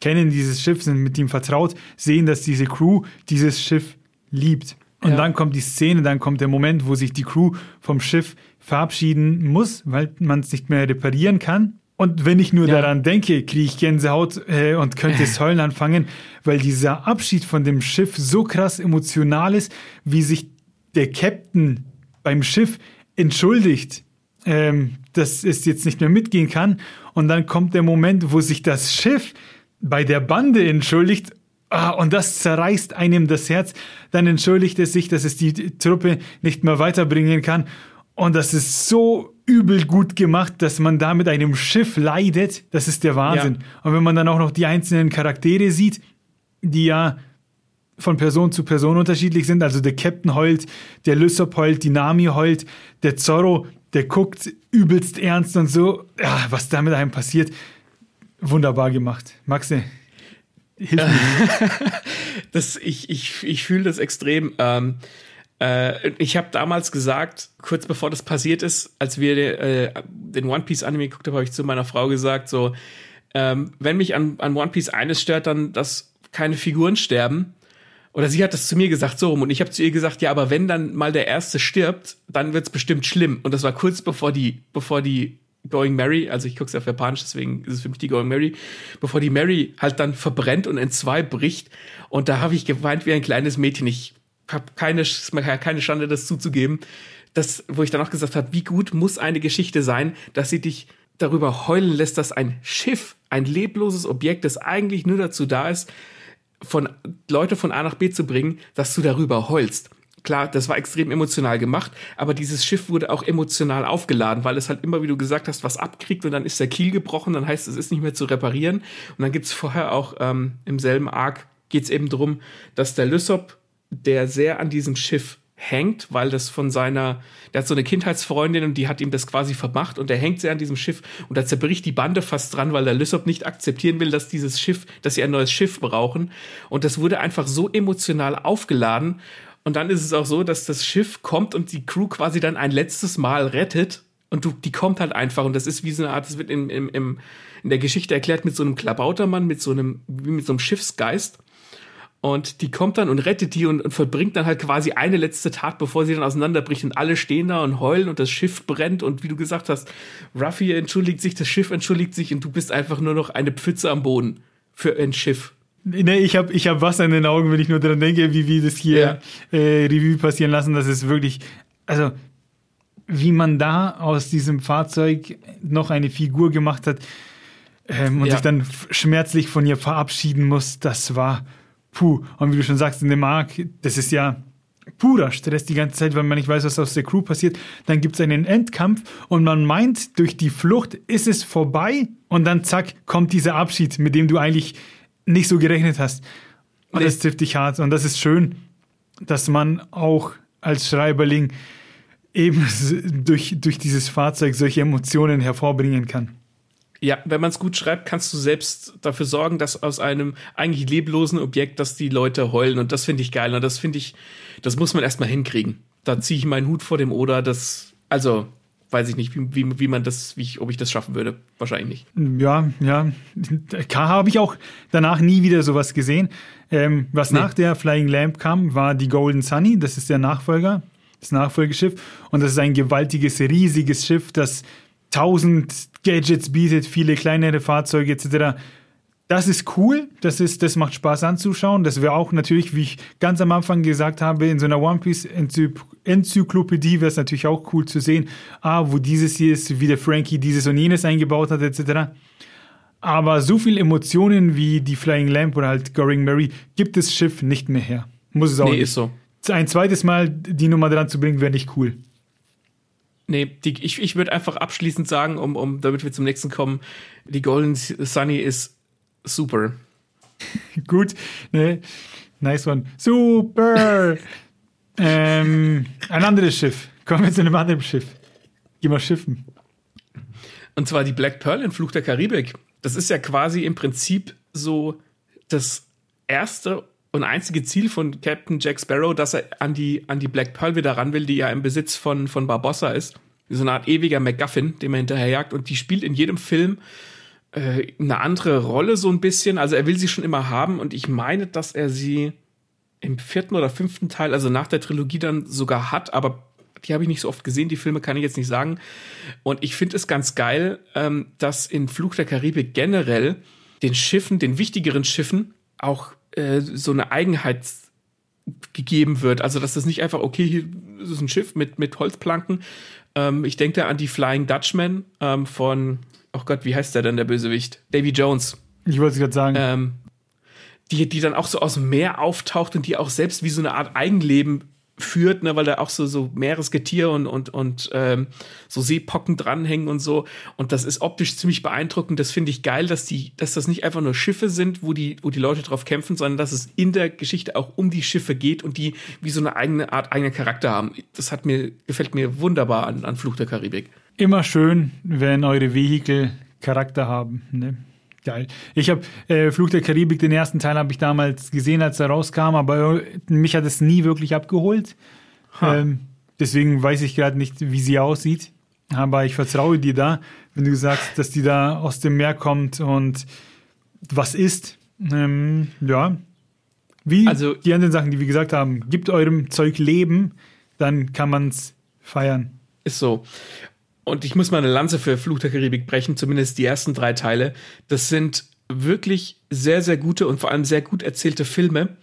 kennen dieses Schiff, sind mit ihm vertraut, sehen, dass diese Crew dieses Schiff liebt. Und ja. dann kommt die Szene, dann kommt der Moment, wo sich die Crew vom Schiff verabschieden muss, weil man es nicht mehr reparieren kann. Und wenn ich nur ja. daran denke, kriege ich Gänsehaut äh, und könnte es heulen anfangen, weil dieser Abschied von dem Schiff so krass emotional ist, wie sich der Captain beim Schiff entschuldigt. Ähm, dass es jetzt nicht mehr mitgehen kann. Und dann kommt der Moment, wo sich das Schiff bei der Bande entschuldigt Ah, und das zerreißt einem das Herz. Dann entschuldigt es sich, dass es die Truppe nicht mehr weiterbringen kann. Und das ist so übel gut gemacht, dass man da mit einem Schiff leidet. Das ist der Wahnsinn. Ja. Und wenn man dann auch noch die einzelnen Charaktere sieht, die ja von Person zu Person unterschiedlich sind. Also der Captain heult, der Lysop heult, die Nami heult, der Zorro, der guckt übelst ernst und so. Ja, was da mit einem passiert, wunderbar gemacht. Maxe, Hilf mir. das, ich ich, ich fühle das extrem. Ähm, äh, ich habe damals gesagt, kurz bevor das passiert ist, als wir äh, den One Piece Anime geguckt haben, habe ich zu meiner Frau gesagt, so, ähm, wenn mich an, an One Piece eines stört, dann, dass keine Figuren sterben. Oder sie hat das zu mir gesagt, so rum. Und ich habe zu ihr gesagt, ja, aber wenn dann mal der Erste stirbt, dann wird's bestimmt schlimm. Und das war kurz bevor die, bevor die Going Mary, also ich gucke es auf Japanisch, deswegen ist es für mich die Going Mary, bevor die Mary halt dann verbrennt und in zwei bricht. Und da habe ich geweint wie ein kleines Mädchen. Ich habe keine, keine Schande, das zuzugeben. Das, wo ich dann auch gesagt habe, wie gut muss eine Geschichte sein, dass sie dich darüber heulen lässt, dass ein Schiff, ein lebloses Objekt, das eigentlich nur dazu da ist, von Leute von A nach B zu bringen, dass du darüber heulst klar, das war extrem emotional gemacht, aber dieses Schiff wurde auch emotional aufgeladen, weil es halt immer, wie du gesagt hast, was abkriegt und dann ist der Kiel gebrochen, dann heißt es, ist nicht mehr zu reparieren. Und dann gibt's vorher auch ähm, im selben Arc geht's eben drum, dass der Lysop, der sehr an diesem Schiff hängt, weil das von seiner, der hat so eine Kindheitsfreundin und die hat ihm das quasi vermacht und er hängt sehr an diesem Schiff und da zerbricht die Bande fast dran, weil der Lysop nicht akzeptieren will, dass dieses Schiff, dass sie ein neues Schiff brauchen und das wurde einfach so emotional aufgeladen und dann ist es auch so, dass das Schiff kommt und die Crew quasi dann ein letztes Mal rettet. Und du, die kommt halt einfach. Und das ist wie so eine Art, das wird in, in, in, in der Geschichte erklärt mit so einem Klabautermann, mit so einem, wie mit so einem Schiffsgeist. Und die kommt dann und rettet die und, und vollbringt dann halt quasi eine letzte Tat, bevor sie dann auseinanderbricht. Und alle stehen da und heulen und das Schiff brennt. Und wie du gesagt hast, Ruffy entschuldigt sich, das Schiff entschuldigt sich und du bist einfach nur noch eine Pfütze am Boden für ein Schiff. Nee, ich habe ich hab Wasser in den Augen, wenn ich nur daran denke, wie wir das hier ja. äh, Revue passieren lassen. Das ist wirklich, also wie man da aus diesem Fahrzeug noch eine Figur gemacht hat ähm, und ja. sich dann schmerzlich von ihr verabschieden muss, das war puh. Und wie du schon sagst, in dem Arc, das ist ja purer Stress die ganze Zeit, weil man nicht weiß, was aus der Crew passiert. Dann gibt es einen Endkampf und man meint, durch die Flucht ist es vorbei und dann zack, kommt dieser Abschied, mit dem du eigentlich nicht so gerechnet hast. Und nee. das trifft dich hart. Und das ist schön, dass man auch als Schreiberling eben durch, durch dieses Fahrzeug solche Emotionen hervorbringen kann. Ja, wenn man es gut schreibt, kannst du selbst dafür sorgen, dass aus einem eigentlich leblosen Objekt, dass die Leute heulen. Und das finde ich geil. Und das finde ich, das muss man erstmal hinkriegen. Da ziehe ich meinen Hut vor dem Oder. Das, also, weiß ich nicht, wie, wie, wie man das, wie ich, ob ich das schaffen würde. Wahrscheinlich nicht. Ja, ja. K habe ich auch danach nie wieder sowas gesehen. Ähm, was nee. nach der Flying Lamp kam, war die Golden Sunny. Das ist der Nachfolger, das Nachfolgeschiff. Und das ist ein gewaltiges, riesiges Schiff, das tausend Gadgets bietet, viele kleinere Fahrzeuge etc. Das ist cool, das, ist, das macht Spaß anzuschauen. Das wäre auch natürlich, wie ich ganz am Anfang gesagt habe, in so einer One Piece Enzyklopädie wäre es natürlich auch cool zu sehen, ah, wo dieses hier ist, wie der Frankie dieses und jenes eingebaut hat, etc. Aber so viel Emotionen wie die Flying Lamp oder halt Goring Mary gibt das Schiff nicht mehr her. Muss es auch nee, nicht. ist so. Ein zweites Mal die Nummer dran zu bringen, wäre nicht cool. Nee, die, ich, ich würde einfach abschließend sagen, um, um, damit wir zum nächsten kommen, die Golden Sunny ist super. Gut, ne? Nice one. Super! ähm, ein anderes Schiff. Kommen wir zu einem anderen Schiff. Geh mal schiffen. Und zwar die Black Pearl in Fluch der Karibik. Das ist ja quasi im Prinzip so das erste und einzige Ziel von Captain Jack Sparrow, dass er an die, an die Black Pearl wieder ran will, die ja im Besitz von, von Barbossa ist. So eine Art ewiger MacGuffin, den man hinterherjagt. Und die spielt in jedem Film äh, eine andere Rolle so ein bisschen. Also er will sie schon immer haben und ich meine, dass er sie im vierten oder fünften Teil, also nach der Trilogie dann sogar hat, aber die habe ich nicht so oft gesehen, die Filme kann ich jetzt nicht sagen. Und ich finde es ganz geil, ähm, dass in Fluch der Karibik generell den Schiffen, den wichtigeren Schiffen, auch äh, so eine Eigenheit gegeben wird. Also, dass das nicht einfach, okay, hier ist ein Schiff mit, mit Holzplanken. Ähm, ich denke da an die Flying Dutchman ähm, von, oh Gott, wie heißt der denn, der Bösewicht? Davy Jones. Ich wollte es gerade sagen. Ähm, die, die dann auch so aus dem Meer auftaucht und die auch selbst wie so eine Art Eigenleben führt, ne, weil da auch so, so Meeresgetier und, und, und ähm, so Seepocken dranhängen und so. Und das ist optisch ziemlich beeindruckend. Das finde ich geil, dass die, dass das nicht einfach nur Schiffe sind, wo die, wo die Leute drauf kämpfen, sondern dass es in der Geschichte auch um die Schiffe geht und die wie so eine eigene Art, eigenen Charakter haben. Das hat mir, gefällt mir wunderbar an, an Fluch der Karibik. Immer schön, wenn eure Vehikel Charakter haben. Ne? Geil. Ich habe äh, Flug der Karibik, den ersten Teil habe ich damals gesehen, als er rauskam, aber mich hat es nie wirklich abgeholt. Ähm, deswegen weiß ich gerade nicht, wie sie aussieht. Aber ich vertraue dir da, wenn du sagst, dass die da aus dem Meer kommt und was ist. Ähm, ja. Wie also, die anderen Sachen, die wir gesagt haben, gibt eurem Zeug Leben, dann kann man es feiern. Ist so. Und ich muss mal eine Lanze für Fluch der Karibik brechen, zumindest die ersten drei Teile. Das sind wirklich sehr, sehr gute und vor allem sehr gut erzählte Filme.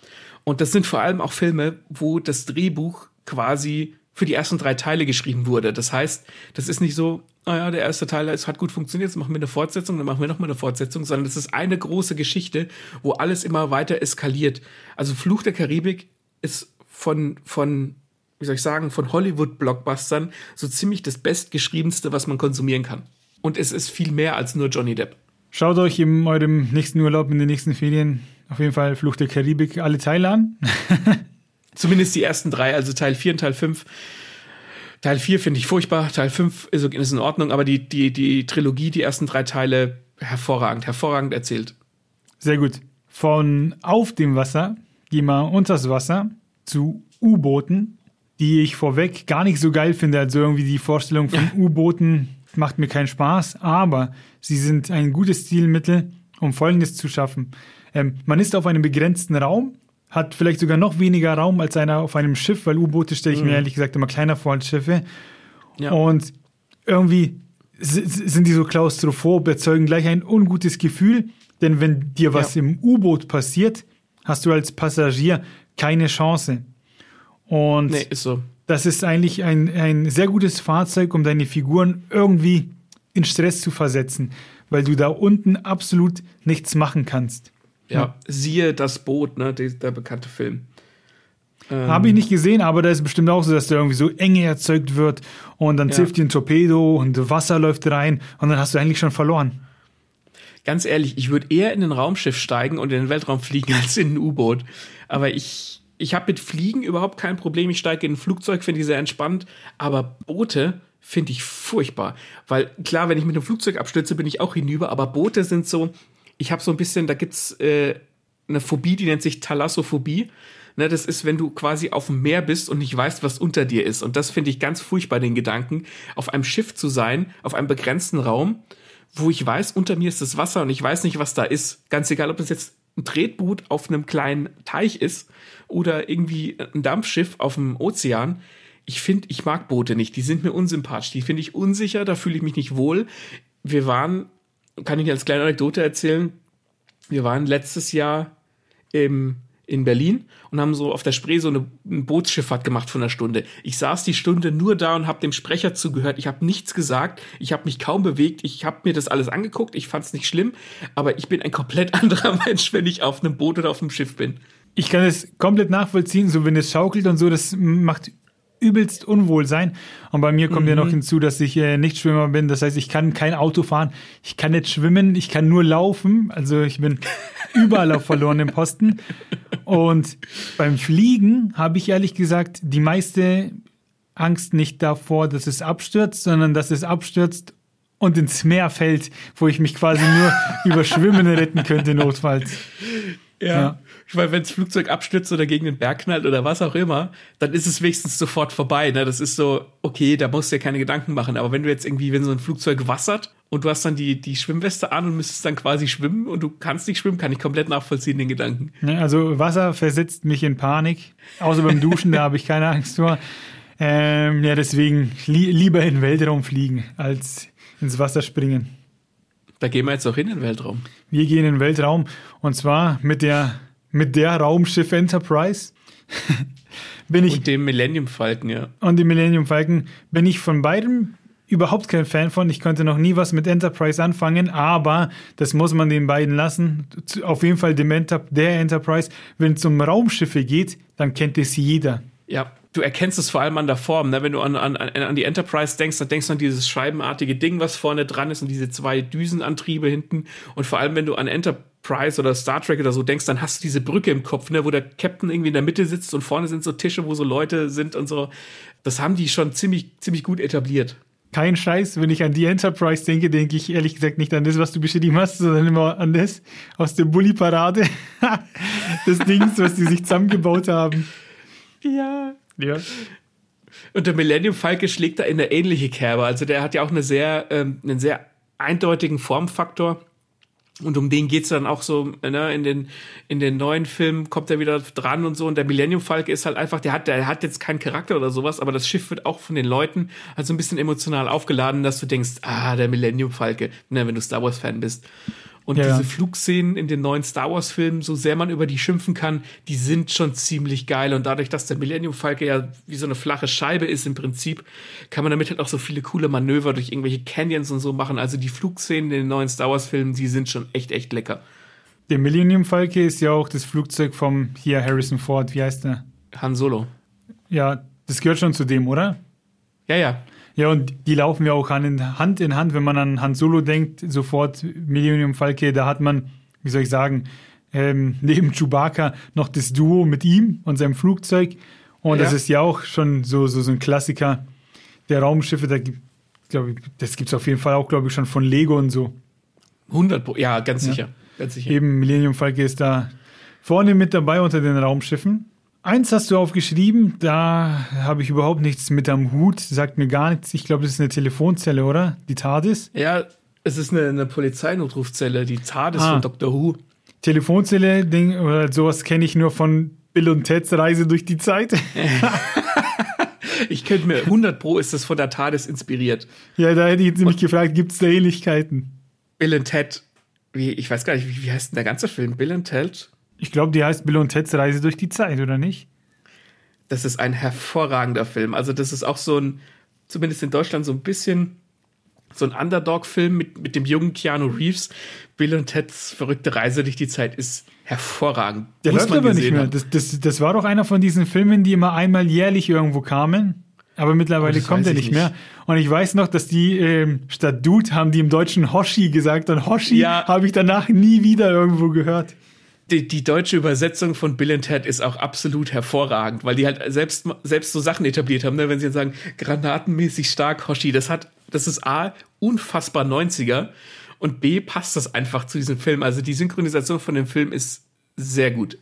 Und das sind vor allem auch Filme, wo das Drehbuch quasi für die ersten drei Teile geschrieben wurde. Das heißt, das ist nicht so, naja, ah der erste Teil es hat gut funktioniert, jetzt machen wir eine Fortsetzung, dann machen wir nochmal eine Fortsetzung, sondern das ist eine große Geschichte, wo alles immer weiter eskaliert. Also Fluch der Karibik ist von, von wie soll ich sagen, von Hollywood-Blockbustern so ziemlich das bestgeschriebenste, was man konsumieren kann. Und es ist viel mehr als nur Johnny Depp. Schaut euch in eurem nächsten Urlaub, in den nächsten Ferien auf jeden Fall Flucht der Karibik alle Teile an. Zumindest die ersten drei, also Teil 4 und Teil 5. Teil 4 finde ich furchtbar, Teil 5 ist, ist in Ordnung, aber die, die, die Trilogie, die ersten drei Teile, hervorragend, hervorragend erzählt. Sehr gut. Von auf dem Wasser gehen wir unters Wasser zu U-Booten die ich vorweg gar nicht so geil finde. Also irgendwie die Vorstellung von. U-Booten macht mir keinen Spaß, aber sie sind ein gutes Stilmittel, um Folgendes zu schaffen. Ähm, man ist auf einem begrenzten Raum, hat vielleicht sogar noch weniger Raum als einer auf einem Schiff, weil U-Boote stelle ich mhm. mir ehrlich gesagt immer kleiner vor als Schiffe. Ja. Und irgendwie sind die so klaustrophob, erzeugen gleich ein ungutes Gefühl, denn wenn dir was ja. im U-Boot passiert, hast du als Passagier keine Chance. Und nee, ist so. das ist eigentlich ein, ein sehr gutes Fahrzeug, um deine Figuren irgendwie in Stress zu versetzen, weil du da unten absolut nichts machen kannst. Ja, ja. siehe das Boot, ne, der, der bekannte Film. Ähm, Habe ich nicht gesehen, aber da ist bestimmt auch so, dass da irgendwie so Enge erzeugt wird und dann ja. zifft dir ein Torpedo und Wasser läuft rein und dann hast du eigentlich schon verloren. Ganz ehrlich, ich würde eher in ein Raumschiff steigen und in den Weltraum fliegen als in ein U-Boot. Aber ich, ich habe mit Fliegen überhaupt kein Problem. Ich steige in ein Flugzeug, finde ich sehr entspannt. Aber Boote finde ich furchtbar. Weil klar, wenn ich mit einem Flugzeug abstürze, bin ich auch hinüber. Aber Boote sind so, ich habe so ein bisschen, da gibt's äh, eine Phobie, die nennt sich Thalassophobie. Ne, das ist, wenn du quasi auf dem Meer bist und nicht weißt, was unter dir ist. Und das finde ich ganz furchtbar, den Gedanken, auf einem Schiff zu sein, auf einem begrenzten Raum, wo ich weiß, unter mir ist das Wasser und ich weiß nicht, was da ist. Ganz egal, ob es jetzt ein Tretboot auf einem kleinen Teich ist oder irgendwie ein Dampfschiff auf dem Ozean. Ich finde, ich mag Boote nicht. Die sind mir unsympathisch. Die finde ich unsicher. Da fühle ich mich nicht wohl. Wir waren, kann ich als kleine Anekdote erzählen, wir waren letztes Jahr im in Berlin und haben so auf der Spree so eine, eine Bootsschifffahrt gemacht von einer Stunde. Ich saß die Stunde nur da und habe dem Sprecher zugehört. Ich habe nichts gesagt, ich habe mich kaum bewegt, ich habe mir das alles angeguckt, ich fand es nicht schlimm, aber ich bin ein komplett anderer Mensch, wenn ich auf einem Boot oder auf einem Schiff bin. Ich kann es komplett nachvollziehen, so wenn es schaukelt und so, das macht übelst unwohl sein. Und bei mir kommt mhm. ja noch mhm. hinzu, dass ich äh, nicht Schwimmer bin. Das heißt, ich kann kein Auto fahren, ich kann nicht schwimmen, ich kann nur laufen. Also ich bin überall auf verlorenem Posten. Und beim Fliegen habe ich ehrlich gesagt die meiste Angst nicht davor, dass es abstürzt, sondern dass es abstürzt und ins Meer fällt, wo ich mich quasi nur über Schwimmen retten könnte, notfalls. ja. ja weil wenn das Flugzeug abstürzt oder gegen den Berg knallt oder was auch immer, dann ist es wenigstens sofort vorbei. Ne? Das ist so, okay, da musst du ja keine Gedanken machen. Aber wenn du jetzt irgendwie, wenn so ein Flugzeug wassert und du hast dann die, die Schwimmweste an und müsstest dann quasi schwimmen und du kannst nicht schwimmen, kann ich komplett nachvollziehen, den Gedanken. Ja, also Wasser versetzt mich in Panik. Außer beim Duschen, da habe ich keine Angst vor. Ähm, ja, deswegen li lieber in den Weltraum fliegen, als ins Wasser springen. Da gehen wir jetzt auch in den Weltraum. Wir gehen in den Weltraum und zwar mit der mit der Raumschiff Enterprise. bin ich. Und dem Millennium Falcon, ja. Und dem Millennium Falcon bin ich von beidem überhaupt kein Fan von. Ich konnte noch nie was mit Enterprise anfangen, aber das muss man den beiden lassen. Auf jeden Fall dem Enter der Enterprise. Wenn es um Raumschiffe geht, dann kennt es jeder. Ja, du erkennst es vor allem an der Form. Ne? Wenn du an, an, an die Enterprise denkst, dann denkst du an dieses scheibenartige Ding, was vorne dran ist und diese zwei Düsenantriebe hinten. Und vor allem, wenn du an Enterprise oder Star Trek oder so denkst, dann hast du diese Brücke im Kopf, ne? wo der Captain irgendwie in der Mitte sitzt und vorne sind so Tische, wo so Leute sind und so. Das haben die schon ziemlich, ziemlich gut etabliert kein Scheiß, wenn ich an die Enterprise denke, denke ich ehrlich gesagt nicht an das, was du beschrieben hast, sondern immer an das aus der Bully-Parade. das Ding, was die sich zusammengebaut haben. Ja. Ja. Und der Millennium Falke schlägt da in eine ähnliche Kerbe. Also der hat ja auch eine sehr, ähm, einen sehr eindeutigen Formfaktor. Und um den geht's dann auch so, ne, in den, in den neuen Filmen kommt er wieder dran und so. Und der Millennium Falke ist halt einfach, der hat, der hat jetzt keinen Charakter oder sowas, aber das Schiff wird auch von den Leuten halt so ein bisschen emotional aufgeladen, dass du denkst, ah, der Millennium Falke, ne, wenn du Star Wars Fan bist. Und ja, diese Flugszenen in den neuen Star Wars Filmen, so sehr man über die schimpfen kann, die sind schon ziemlich geil. Und dadurch, dass der Millennium Falke ja wie so eine flache Scheibe ist im Prinzip, kann man damit halt auch so viele coole Manöver durch irgendwelche Canyons und so machen. Also die Flugszenen in den neuen Star Wars Filmen, die sind schon echt, echt lecker. Der Millennium Falke ist ja auch das Flugzeug vom hier Harrison Ford. Wie heißt der? Han Solo. Ja, das gehört schon zu dem, oder? Ja, ja. Ja, und die laufen ja auch Hand in Hand. Wenn man an Han Solo denkt, sofort Millennium Falke, da hat man, wie soll ich sagen, ähm, neben Chewbacca noch das Duo mit ihm und seinem Flugzeug. Und ja. das ist ja auch schon so, so, so ein Klassiker der Raumschiffe. Da gibt, glaube ich, das gibt es auf jeden Fall auch, glaube ich, schon von Lego und so. 100, ja, ganz sicher. Ganz sicher. Eben Millennium Falke ist da vorne mit dabei unter den Raumschiffen. Eins hast du aufgeschrieben, da habe ich überhaupt nichts mit am Hut, sagt mir gar nichts. Ich glaube, das ist eine Telefonzelle, oder? Die TARDIS? Ja, es ist eine, eine Polizeinotrufzelle, die TARDIS ah. von Dr. Who. Telefonzelle, Ding, oder sowas kenne ich nur von Bill und Teds Reise durch die Zeit. ich könnte mir, 100 Pro ist das von der TARDIS inspiriert. Ja, da hätte ich jetzt nämlich gefragt, gibt es da Ähnlichkeiten? Bill und Ted, wie, ich weiß gar nicht, wie, wie heißt denn der ganze Film? Bill und Ted? Ich glaube, die heißt Bill und Ted's Reise durch die Zeit, oder nicht? Das ist ein hervorragender Film. Also, das ist auch so ein, zumindest in Deutschland, so ein bisschen so ein Underdog-Film mit, mit dem jungen Keanu Reeves. Bill und Ted's verrückte Reise durch die Zeit ist hervorragend. Der läuft aber nicht mehr. Das, das, das war doch einer von diesen Filmen, die immer einmal jährlich irgendwo kamen. Aber mittlerweile oh, kommt er nicht, nicht, mehr. Und ich weiß noch, dass die ähm, statt Dude haben die im Deutschen Hoshi gesagt. Und Hoshi ja. habe ich danach nie wieder irgendwo gehört die, die deutsche Übersetzung von Bill and Ted ist auch absolut hervorragend, weil die halt selbst, selbst so Sachen etabliert haben, ne? wenn sie jetzt sagen, granatenmäßig stark, Hoshi, das hat, das ist A, unfassbar 90er und B, passt das einfach zu diesem Film. Also die Synchronisation von dem Film ist sehr gut.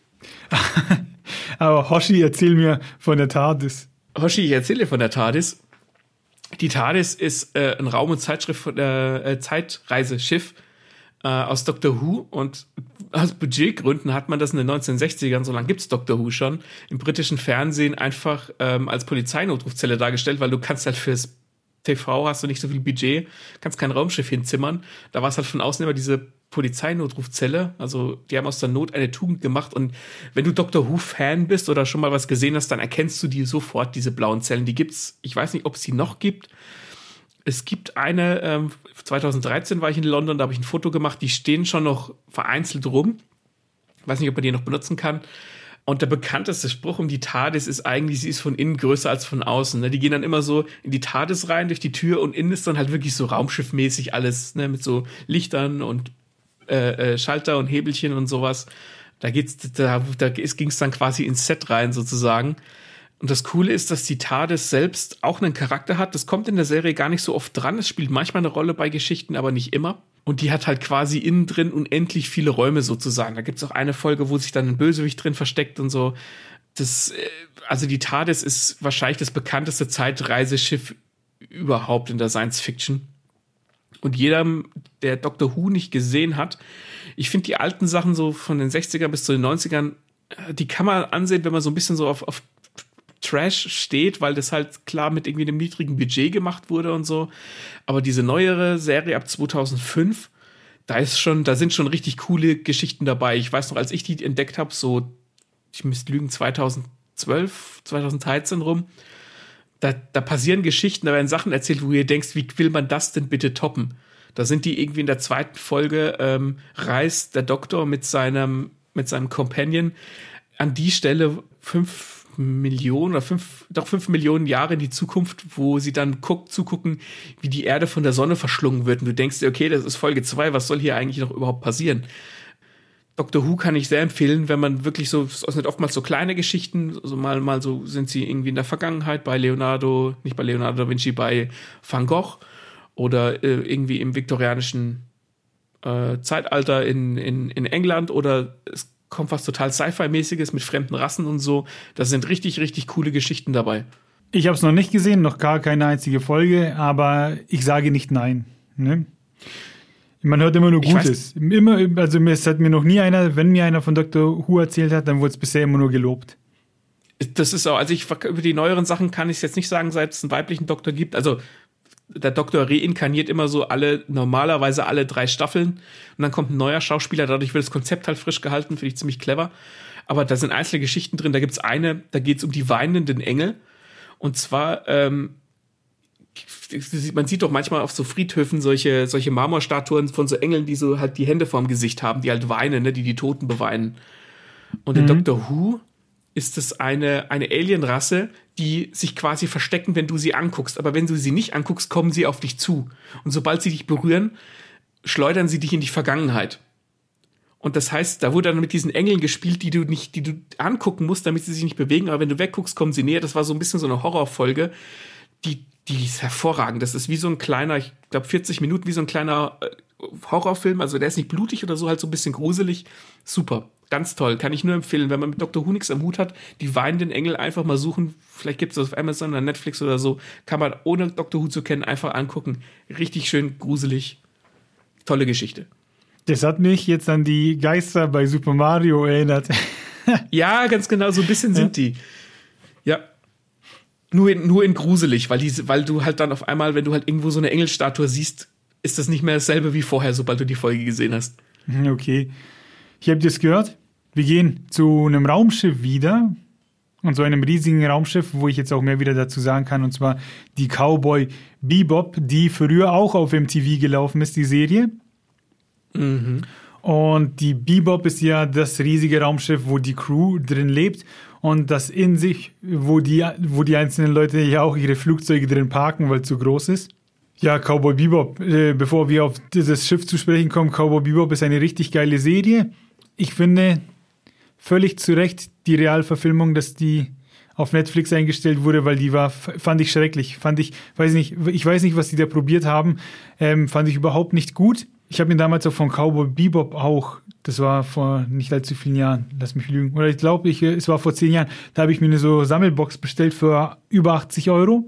Aber Hoshi, erzähl mir von der TARDIS. Hoshi, ich erzähle von der TARDIS. Die TARDIS ist äh, ein Raum- und Zeitschrift der äh, Zeitreiseschiff äh, aus Doctor Who und aus Budgetgründen hat man das in den 1960ern, so lange gibt's Doctor Who schon, im britischen Fernsehen einfach ähm, als Polizeinotrufzelle dargestellt, weil du kannst halt fürs TV hast du nicht so viel Budget, kannst kein Raumschiff hinzimmern. Da war es halt von außen immer diese Polizeinotrufzelle. Also die haben aus der Not eine Tugend gemacht. Und wenn du Doctor Who-Fan bist oder schon mal was gesehen hast, dann erkennst du die sofort, diese blauen Zellen. Die gibt's, ich weiß nicht, ob es sie noch gibt. Es gibt eine, ähm, 2013 war ich in London, da habe ich ein Foto gemacht, die stehen schon noch vereinzelt rum. Weiß nicht, ob man die noch benutzen kann. Und der bekannteste Spruch um die TARDIS ist eigentlich, sie ist von innen größer als von außen. Ne? Die gehen dann immer so in die TARDIS rein durch die Tür und innen ist dann halt wirklich so raumschiffmäßig alles, ne? mit so Lichtern und äh, äh, Schalter und Hebelchen und sowas. Da da, da ging es dann quasi ins Set rein sozusagen. Und das Coole ist, dass die TARDIS selbst auch einen Charakter hat. Das kommt in der Serie gar nicht so oft dran. Es spielt manchmal eine Rolle bei Geschichten, aber nicht immer. Und die hat halt quasi innen drin unendlich viele Räume sozusagen. Da gibt's auch eine Folge, wo sich dann ein Bösewicht drin versteckt und so. Das, äh, also die TARDIS ist wahrscheinlich das bekannteste Zeitreiseschiff überhaupt in der Science Fiction. Und jeder, der Doctor Who nicht gesehen hat, ich finde die alten Sachen so von den 60er bis zu den 90ern, äh, die kann man ansehen, wenn man so ein bisschen so auf, auf Trash steht, weil das halt klar mit irgendwie einem niedrigen Budget gemacht wurde und so. Aber diese neuere Serie ab 2005, da ist schon, da sind schon richtig coole Geschichten dabei. Ich weiß noch, als ich die entdeckt habe, so, ich müsste lügen, 2010 2012, 2013 rum. Da, da passieren Geschichten, da werden Sachen erzählt, wo ihr denkst, wie will man das denn bitte toppen? Da sind die irgendwie in der zweiten Folge, ähm, reist der Doktor mit seinem, mit seinem Companion an die Stelle fünf Millionen oder fünf, doch fünf Millionen Jahre in die Zukunft, wo sie dann guckt, zugucken, wie die Erde von der Sonne verschlungen wird. Und du denkst dir, okay, das ist Folge zwei, was soll hier eigentlich noch überhaupt passieren? Doctor Who kann ich sehr empfehlen, wenn man wirklich so, es sind oftmals so kleine Geschichten, so mal, mal so sind sie irgendwie in der Vergangenheit bei Leonardo, nicht bei Leonardo da Vinci, bei Van Gogh oder äh, irgendwie im viktorianischen äh, Zeitalter in, in, in England oder es kommt was total Sci-Fi-mäßiges mit fremden Rassen und so. Da sind richtig, richtig coole Geschichten dabei. Ich habe es noch nicht gesehen, noch gar keine einzige Folge, aber ich sage nicht nein. Ne? Man hört immer nur Gutes. Immer, also es hat mir noch nie einer, wenn mir einer von Dr. Who erzählt hat, dann wurde es bisher immer nur gelobt. Das ist auch, also ich über die neueren Sachen kann ich es jetzt nicht sagen, seit es einen weiblichen Doktor gibt. Also der Doktor reinkarniert immer so alle, normalerweise alle drei Staffeln und dann kommt ein neuer Schauspieler, dadurch wird das Konzept halt frisch gehalten, finde ich ziemlich clever. Aber da sind einzelne Geschichten drin, da gibt's eine, da geht's um die weinenden Engel. Und zwar, ähm, man sieht doch manchmal auf so Friedhöfen solche, solche Marmorstatuen von so Engeln, die so halt die Hände vorm Gesicht haben, die halt weinen, ne, die die Toten beweinen. Und mhm. in Doctor Who ist es eine, eine Alienrasse, die sich quasi verstecken, wenn du sie anguckst. Aber wenn du sie nicht anguckst, kommen sie auf dich zu. Und sobald sie dich berühren, schleudern sie dich in die Vergangenheit. Und das heißt, da wurde dann mit diesen Engeln gespielt, die du nicht, die du angucken musst, damit sie sich nicht bewegen. Aber wenn du wegguckst, kommen sie näher. Das war so ein bisschen so eine Horrorfolge, die, die ist hervorragend. Das ist wie so ein kleiner, ich glaube 40 Minuten, wie so ein kleiner äh, Horrorfilm. Also der ist nicht blutig oder so, halt so ein bisschen gruselig. Super. Ganz toll, kann ich nur empfehlen, wenn man mit Dr. Who nichts am Hut hat, die weinenden Engel einfach mal suchen. Vielleicht gibt es das auf Amazon oder Netflix oder so. Kann man ohne Dr. Who zu kennen einfach angucken. Richtig schön gruselig. Tolle Geschichte. Das hat mich jetzt an die Geister bei Super Mario erinnert. ja, ganz genau, so ein bisschen sind die. Ja. Nur in, nur in gruselig, weil, die, weil du halt dann auf einmal, wenn du halt irgendwo so eine Engelstatue siehst, ist das nicht mehr dasselbe wie vorher, sobald du die Folge gesehen hast. Okay. Ich habe das gehört. Wir gehen zu einem Raumschiff wieder. Und so einem riesigen Raumschiff, wo ich jetzt auch mehr wieder dazu sagen kann, und zwar die Cowboy Bebop, die früher auch auf MTV gelaufen ist, die Serie. Mhm. Und die Bebop ist ja das riesige Raumschiff, wo die Crew drin lebt und das in sich, wo die, wo die einzelnen Leute ja auch ihre Flugzeuge drin parken, weil es zu groß ist. Ja, Cowboy Bebop, äh, bevor wir auf dieses Schiff zu sprechen kommen, Cowboy Bebop ist eine richtig geile Serie ich finde völlig zu Recht die Realverfilmung, dass die auf Netflix eingestellt wurde, weil die war, fand ich schrecklich. Fand ich, weiß nicht, ich weiß nicht, was die da probiert haben, ähm, fand ich überhaupt nicht gut. Ich habe mir damals auch von Cowboy Bebop auch, das war vor nicht allzu vielen Jahren, lass mich lügen, oder ich glaube, ich, es war vor zehn Jahren, da habe ich mir eine so Sammelbox bestellt für über 80 Euro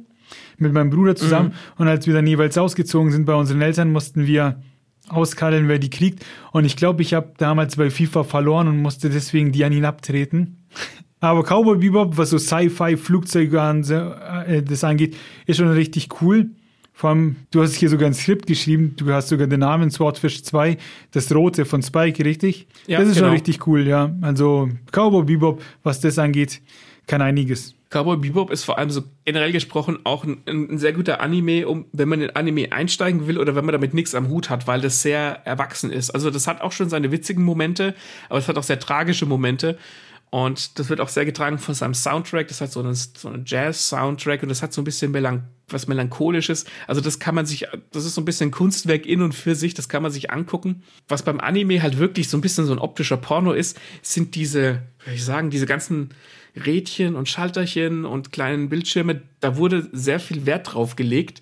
mit meinem Bruder zusammen. Mhm. Und als wir dann jeweils ausgezogen sind bei unseren Eltern, mussten wir auskaddeln, wer die kriegt. Und ich glaube, ich habe damals bei FIFA verloren und musste deswegen die an ihn abtreten. Aber Cowboy Bebop, was so Sci-Fi, Flugzeuge an, äh, das angeht, ist schon richtig cool. Vor allem, du hast hier sogar ein Skript geschrieben, du hast sogar den Namen Swordfish 2, das rote von Spike, richtig? Ja, das ist genau. schon richtig cool, ja. Also Cowboy Bebop, was das angeht, kann einiges. Cowboy Bebop ist vor allem so generell gesprochen auch ein, ein, sehr guter Anime, um wenn man in Anime einsteigen will oder wenn man damit nichts am Hut hat, weil das sehr erwachsen ist. Also das hat auch schon seine witzigen Momente, aber es hat auch sehr tragische Momente. Und das wird auch sehr getragen von seinem Soundtrack. Das hat so einen, so einen Jazz-Soundtrack und das hat so ein bisschen melanch was Melancholisches. Also das kann man sich, das ist so ein bisschen Kunstwerk in und für sich, das kann man sich angucken. Was beim Anime halt wirklich so ein bisschen so ein optischer Porno ist, sind diese, wie ich sagen, diese ganzen Rädchen und Schalterchen und kleinen Bildschirme, da wurde sehr viel Wert drauf gelegt,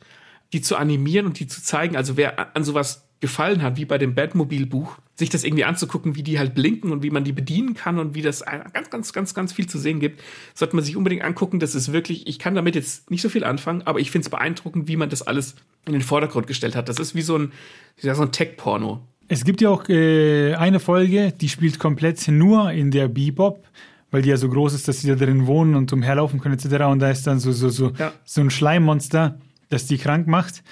die zu animieren und die zu zeigen. Also wer an sowas gefallen hat, wie bei dem Batmobil-Buch, sich das irgendwie anzugucken, wie die halt blinken und wie man die bedienen kann und wie das ganz, ganz, ganz, ganz viel zu sehen gibt, sollte man sich unbedingt angucken. Das ist wirklich, ich kann damit jetzt nicht so viel anfangen, aber ich finde es beeindruckend, wie man das alles in den Vordergrund gestellt hat. Das ist wie so ein, so ein Tech-Porno. Es gibt ja auch äh, eine Folge, die spielt komplett nur in der Bebop weil die ja so groß ist, dass sie da drin wohnen und umherlaufen können etc. Und da ist dann so, so, so, ja. so ein Schleimmonster, das die krank macht.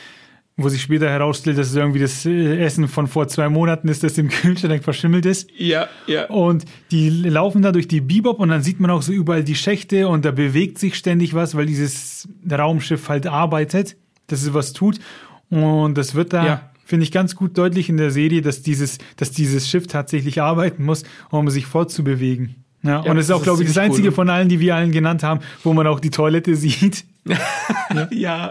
wo sich später herausstellt, dass es irgendwie das äh, Essen von vor zwei Monaten ist, das im Kühlschrank verschimmelt ist. Ja, ja. Und die laufen da durch die Bebop und dann sieht man auch so überall die Schächte und da bewegt sich ständig was, weil dieses Raumschiff halt arbeitet, dass es was tut. Und das wird da, ja. finde ich, ganz gut deutlich in der Serie, dass dieses, dass dieses Schiff tatsächlich arbeiten muss, um sich fortzubewegen. Ja, ja und es ist auch, glaube ich, das einzige cool. von allen, die wir allen genannt haben, wo man auch die Toilette sieht. ja. ja.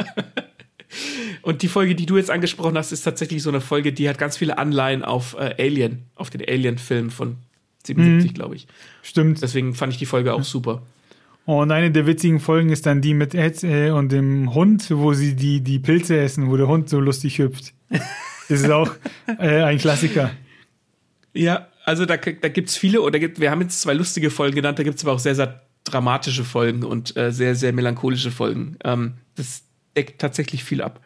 Und die Folge, die du jetzt angesprochen hast, ist tatsächlich so eine Folge, die hat ganz viele Anleihen auf äh, Alien, auf den Alien-Film von 77, mhm. glaube ich. Stimmt. Deswegen fand ich die Folge auch super. Und eine der witzigen Folgen ist dann die mit Ed äh, und dem Hund, wo sie die, die Pilze essen, wo der Hund so lustig hüpft. Das ist auch äh, ein Klassiker. Ja, also da, da gibt es viele, oder gibt, wir haben jetzt zwei lustige Folgen genannt, da gibt es aber auch sehr, sehr dramatische Folgen und äh, sehr, sehr melancholische Folgen. Ähm, das deckt tatsächlich viel ab.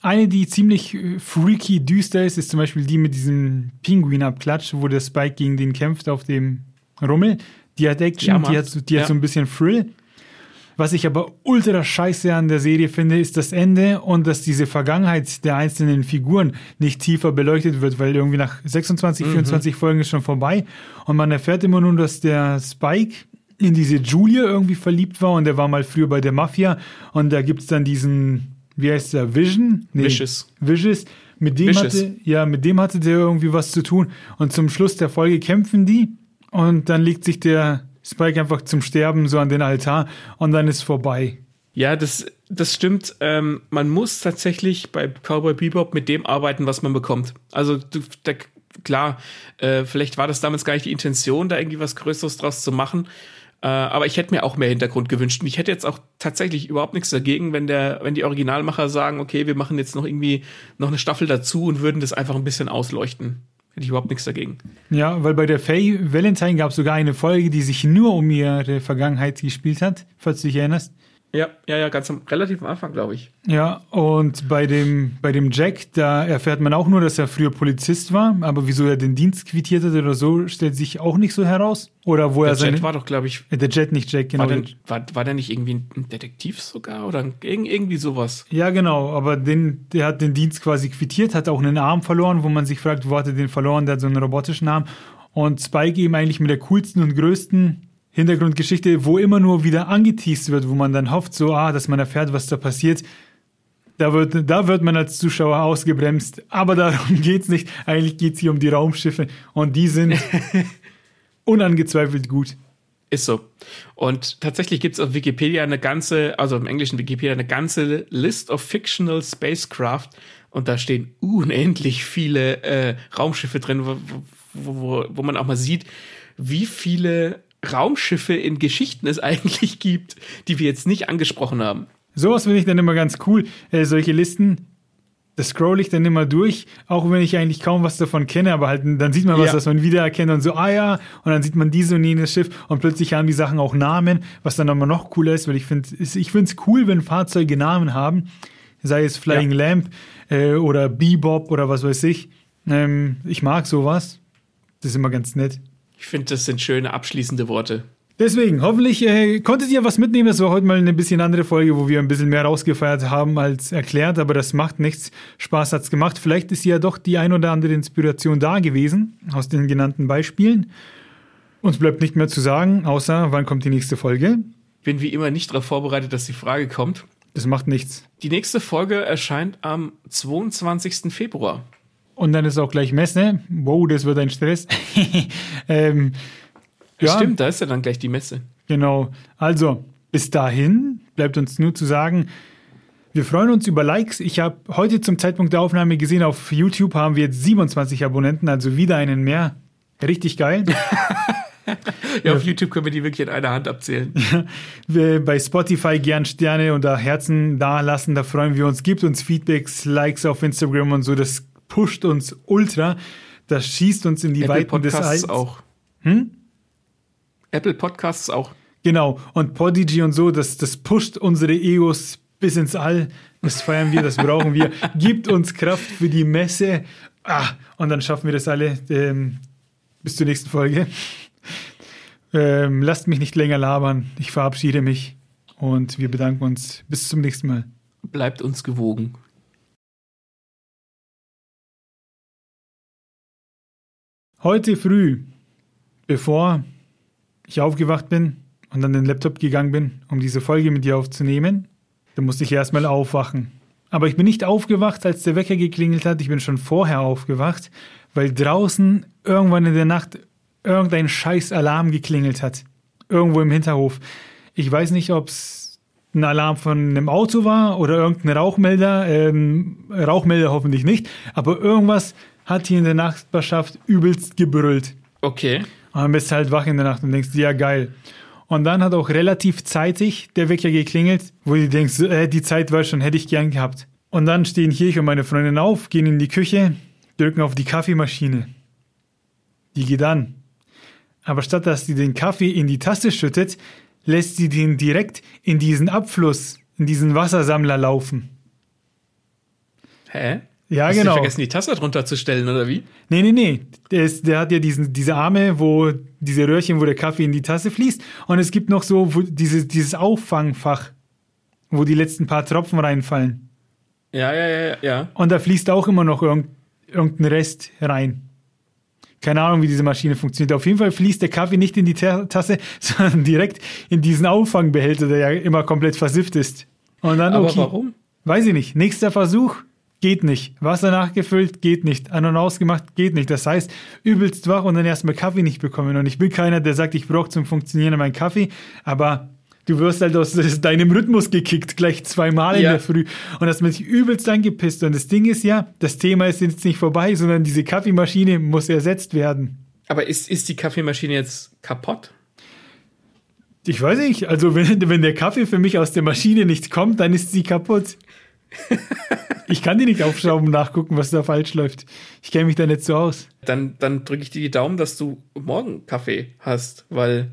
Eine, die ziemlich äh, freaky düster ist, ist zum Beispiel die mit diesem Pinguin-Abklatsch, wo der Spike gegen den kämpft auf dem Rummel. Die hat Action, ja, die, hat, die ja. hat so ein bisschen Thrill. Was ich aber ultra scheiße an der Serie finde, ist das Ende und dass diese Vergangenheit der einzelnen Figuren nicht tiefer beleuchtet wird, weil irgendwie nach 26, mhm. 24 Folgen ist schon vorbei und man erfährt immer nur, dass der Spike in diese Julia irgendwie verliebt war und der war mal früher bei der Mafia und da gibt es dann diesen wie heißt der, Vision? Nee, Vicious. Vicious. Mit dem Vicious. hatte, ja, mit dem hatte der irgendwie was zu tun. Und zum Schluss der Folge kämpfen die und dann legt sich der Spike einfach zum Sterben so an den Altar und dann ist vorbei. Ja, das, das stimmt. Ähm, man muss tatsächlich bei Cowboy Bebop mit dem arbeiten, was man bekommt. Also du, da, klar, äh, vielleicht war das damals gar nicht die Intention, da irgendwie was Größeres draus zu machen. Äh, aber ich hätte mir auch mehr Hintergrund gewünscht. Und ich hätte jetzt auch tatsächlich überhaupt nichts dagegen, wenn der, wenn die Originalmacher sagen, okay, wir machen jetzt noch irgendwie noch eine Staffel dazu und würden das einfach ein bisschen ausleuchten. Hätte ich überhaupt nichts dagegen. Ja, weil bei der Faye Valentine gab es sogar eine Folge, die sich nur um ihre Vergangenheit gespielt hat, falls du dich erinnerst. Ja, ja, ja, ganz am, relativ am Anfang, glaube ich. Ja, und bei dem, bei dem Jack, da erfährt man auch nur, dass er früher Polizist war, aber wieso er den Dienst quittiert hat oder so, stellt sich auch nicht so heraus. Oder wo der er seine. Jet war doch, glaube ich. Der Jet, nicht Jack, genau. War der, war, war der nicht irgendwie ein Detektiv sogar oder irgendwie sowas? Ja, genau, aber den, der hat den Dienst quasi quittiert, hat auch einen Arm verloren, wo man sich fragt, wo hat er den verloren? Der hat so einen robotischen Arm. Und Spike eben eigentlich mit der coolsten und größten Hintergrundgeschichte, wo immer nur wieder angeteased wird, wo man dann hofft, so, ah, dass man erfährt, was da passiert. Da wird, da wird man als Zuschauer ausgebremst. Aber darum geht's nicht. Eigentlich geht's hier um die Raumschiffe. Und die sind unangezweifelt gut. Ist so. Und tatsächlich gibt es auf Wikipedia eine ganze, also im englischen Wikipedia, eine ganze List of Fictional Spacecraft. Und da stehen unendlich viele äh, Raumschiffe drin, wo, wo, wo man auch mal sieht, wie viele Raumschiffe in Geschichten es eigentlich gibt, die wir jetzt nicht angesprochen haben. Sowas finde ich dann immer ganz cool. Äh, solche Listen, das scroll ich dann immer durch, auch wenn ich eigentlich kaum was davon kenne, aber halt, dann sieht man was, ja. das man wiedererkennt und so, ah ja, und dann sieht man diese und jenes Schiff und plötzlich haben die Sachen auch Namen, was dann immer noch cooler ist, weil ich finde, ich finde es cool, wenn Fahrzeuge Namen haben, sei es Flying ja. Lamp äh, oder Bebop oder was weiß ich. Ähm, ich mag sowas. Das ist immer ganz nett. Ich finde, das sind schöne abschließende Worte. Deswegen, hoffentlich äh, konntet ihr was mitnehmen. Das war heute mal eine bisschen andere Folge, wo wir ein bisschen mehr rausgefeiert haben als erklärt, aber das macht nichts. Spaß hat's gemacht. Vielleicht ist ja doch die ein oder andere Inspiration da gewesen aus den genannten Beispielen. Uns bleibt nicht mehr zu sagen, außer wann kommt die nächste Folge. Bin wie immer nicht darauf vorbereitet, dass die Frage kommt. Das macht nichts. Die nächste Folge erscheint am 22. Februar. Und dann ist auch gleich Messe. Wow, das wird ein Stress. ähm, ja. Stimmt, da ist ja dann gleich die Messe. Genau. Also, bis dahin bleibt uns nur zu sagen, wir freuen uns über Likes. Ich habe heute zum Zeitpunkt der Aufnahme gesehen, auf YouTube haben wir jetzt 27 Abonnenten, also wieder einen mehr. Richtig geil. ja, auf YouTube können wir die wirklich in einer Hand abzählen. bei Spotify gern Sterne oder Herzen da lassen, da freuen wir uns. Gibt uns Feedbacks, Likes auf Instagram und so. Das pusht uns ultra. Das schießt uns in die Apple Weiten Podcasts des Alls. auch. Hm? Apple Podcasts auch. Genau. Und Podigy und so, das, das pusht unsere Egos bis ins All. Das feiern wir, das brauchen wir. Gibt uns Kraft für die Messe. Ah, und dann schaffen wir das alle. Ähm, bis zur nächsten Folge. Ähm, lasst mich nicht länger labern. Ich verabschiede mich und wir bedanken uns. Bis zum nächsten Mal. Bleibt uns gewogen. Heute früh, bevor ich aufgewacht bin und an den Laptop gegangen bin, um diese Folge mit dir aufzunehmen, da musste ich erstmal aufwachen. Aber ich bin nicht aufgewacht, als der Wecker geklingelt hat. Ich bin schon vorher aufgewacht, weil draußen irgendwann in der Nacht irgendein scheiß Alarm geklingelt hat. Irgendwo im Hinterhof. Ich weiß nicht, ob es ein Alarm von einem Auto war oder irgendein Rauchmelder. Ähm, Rauchmelder hoffentlich nicht. Aber irgendwas hat hier in der Nachbarschaft übelst gebrüllt. Okay. Und dann bist du halt wach in der Nacht und denkst, ja geil. Und dann hat auch relativ zeitig der Wecker geklingelt, wo du denkst, äh, die Zeit war schon, hätte ich gern gehabt. Und dann stehen hier ich und meine Freundin auf, gehen in die Küche, drücken auf die Kaffeemaschine. Die geht an. Aber statt dass sie den Kaffee in die Tasse schüttet, lässt sie den direkt in diesen Abfluss, in diesen Wassersammler laufen. Hä? Ja, Hast genau. Du vergessen, die Tasse drunter zu stellen, oder wie? Nee, nee, nee. Der, ist, der hat ja diesen, diese Arme, wo diese Röhrchen, wo der Kaffee in die Tasse fließt. Und es gibt noch so wo diese, dieses Auffangfach, wo die letzten paar Tropfen reinfallen. Ja, ja, ja, ja. Und da fließt auch immer noch irgend, irgendein Rest rein. Keine Ahnung, wie diese Maschine funktioniert. Auf jeden Fall fließt der Kaffee nicht in die Tasse, sondern direkt in diesen Auffangbehälter, der ja immer komplett versifft ist. Und dann, Aber okay, warum? Weiß ich nicht. Nächster Versuch geht nicht. Wasser nachgefüllt, geht nicht. An- und ausgemacht, geht nicht. Das heißt, übelst wach und dann erstmal Kaffee nicht bekommen. Und ich bin keiner, der sagt, ich brauche zum Funktionieren meinen Kaffee, aber du wirst halt aus deinem Rhythmus gekickt, gleich zweimal in Ja. der Früh. Und das mich übelst angepisst. Und das Ding ist ja, das Thema ist jetzt nicht vorbei, sondern diese Kaffeemaschine muss ersetzt werden. Aber ist, ist die Kaffeemaschine jetzt kaputt? Ich weiß nicht, also wenn, wenn der Kaffee für mich aus der Maschine nicht kommt, dann ist sie kaputt. Ich kann die nicht aufschrauben und nachgucken, was da falsch läuft. Ich kenne mich da nicht so aus. Dann, dann drücke ich dir die Daumen, dass du morgen Kaffee hast, weil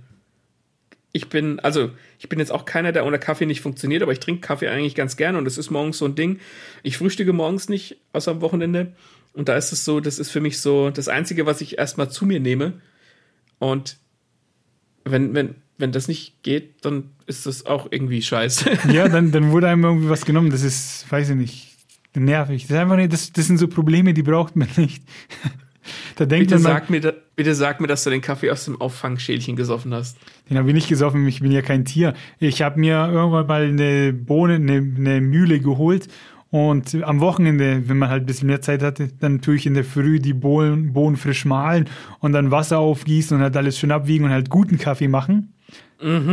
ich bin, also ich bin jetzt auch keiner, der ohne Kaffee nicht funktioniert, aber ich trinke Kaffee eigentlich ganz gerne und das ist morgens so ein Ding. Ich frühstücke morgens nicht, außer am Wochenende. Und da ist es so, das ist für mich so das Einzige, was ich erstmal zu mir nehme. Und wenn, wenn, wenn das nicht geht, dann ist das auch irgendwie scheiße. Ja, dann, dann wurde einem irgendwie was genommen. Das ist, weiß ich nicht, nervig. Das ist einfach nicht, das, das sind so Probleme, die braucht man nicht. Da denkt Bitte man, sag, mir, bitte sag mir, dass du den Kaffee aus dem Auffangschälchen gesoffen hast. den habe ich nicht gesoffen, ich bin ja kein Tier. Ich habe mir irgendwann mal eine Bohne, eine, eine Mühle geholt und am Wochenende, wenn man halt ein bisschen mehr Zeit hatte, dann tue ich in der Früh die Bohnen, Bohnen frisch mahlen und dann Wasser aufgießen und halt alles schön abwiegen und halt guten Kaffee machen.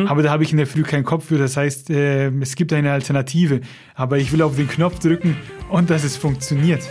Aber da habe ich in der Früh keinen Kopf für. Das heißt, äh, es gibt eine Alternative. Aber ich will auf den Knopf drücken und dass es funktioniert.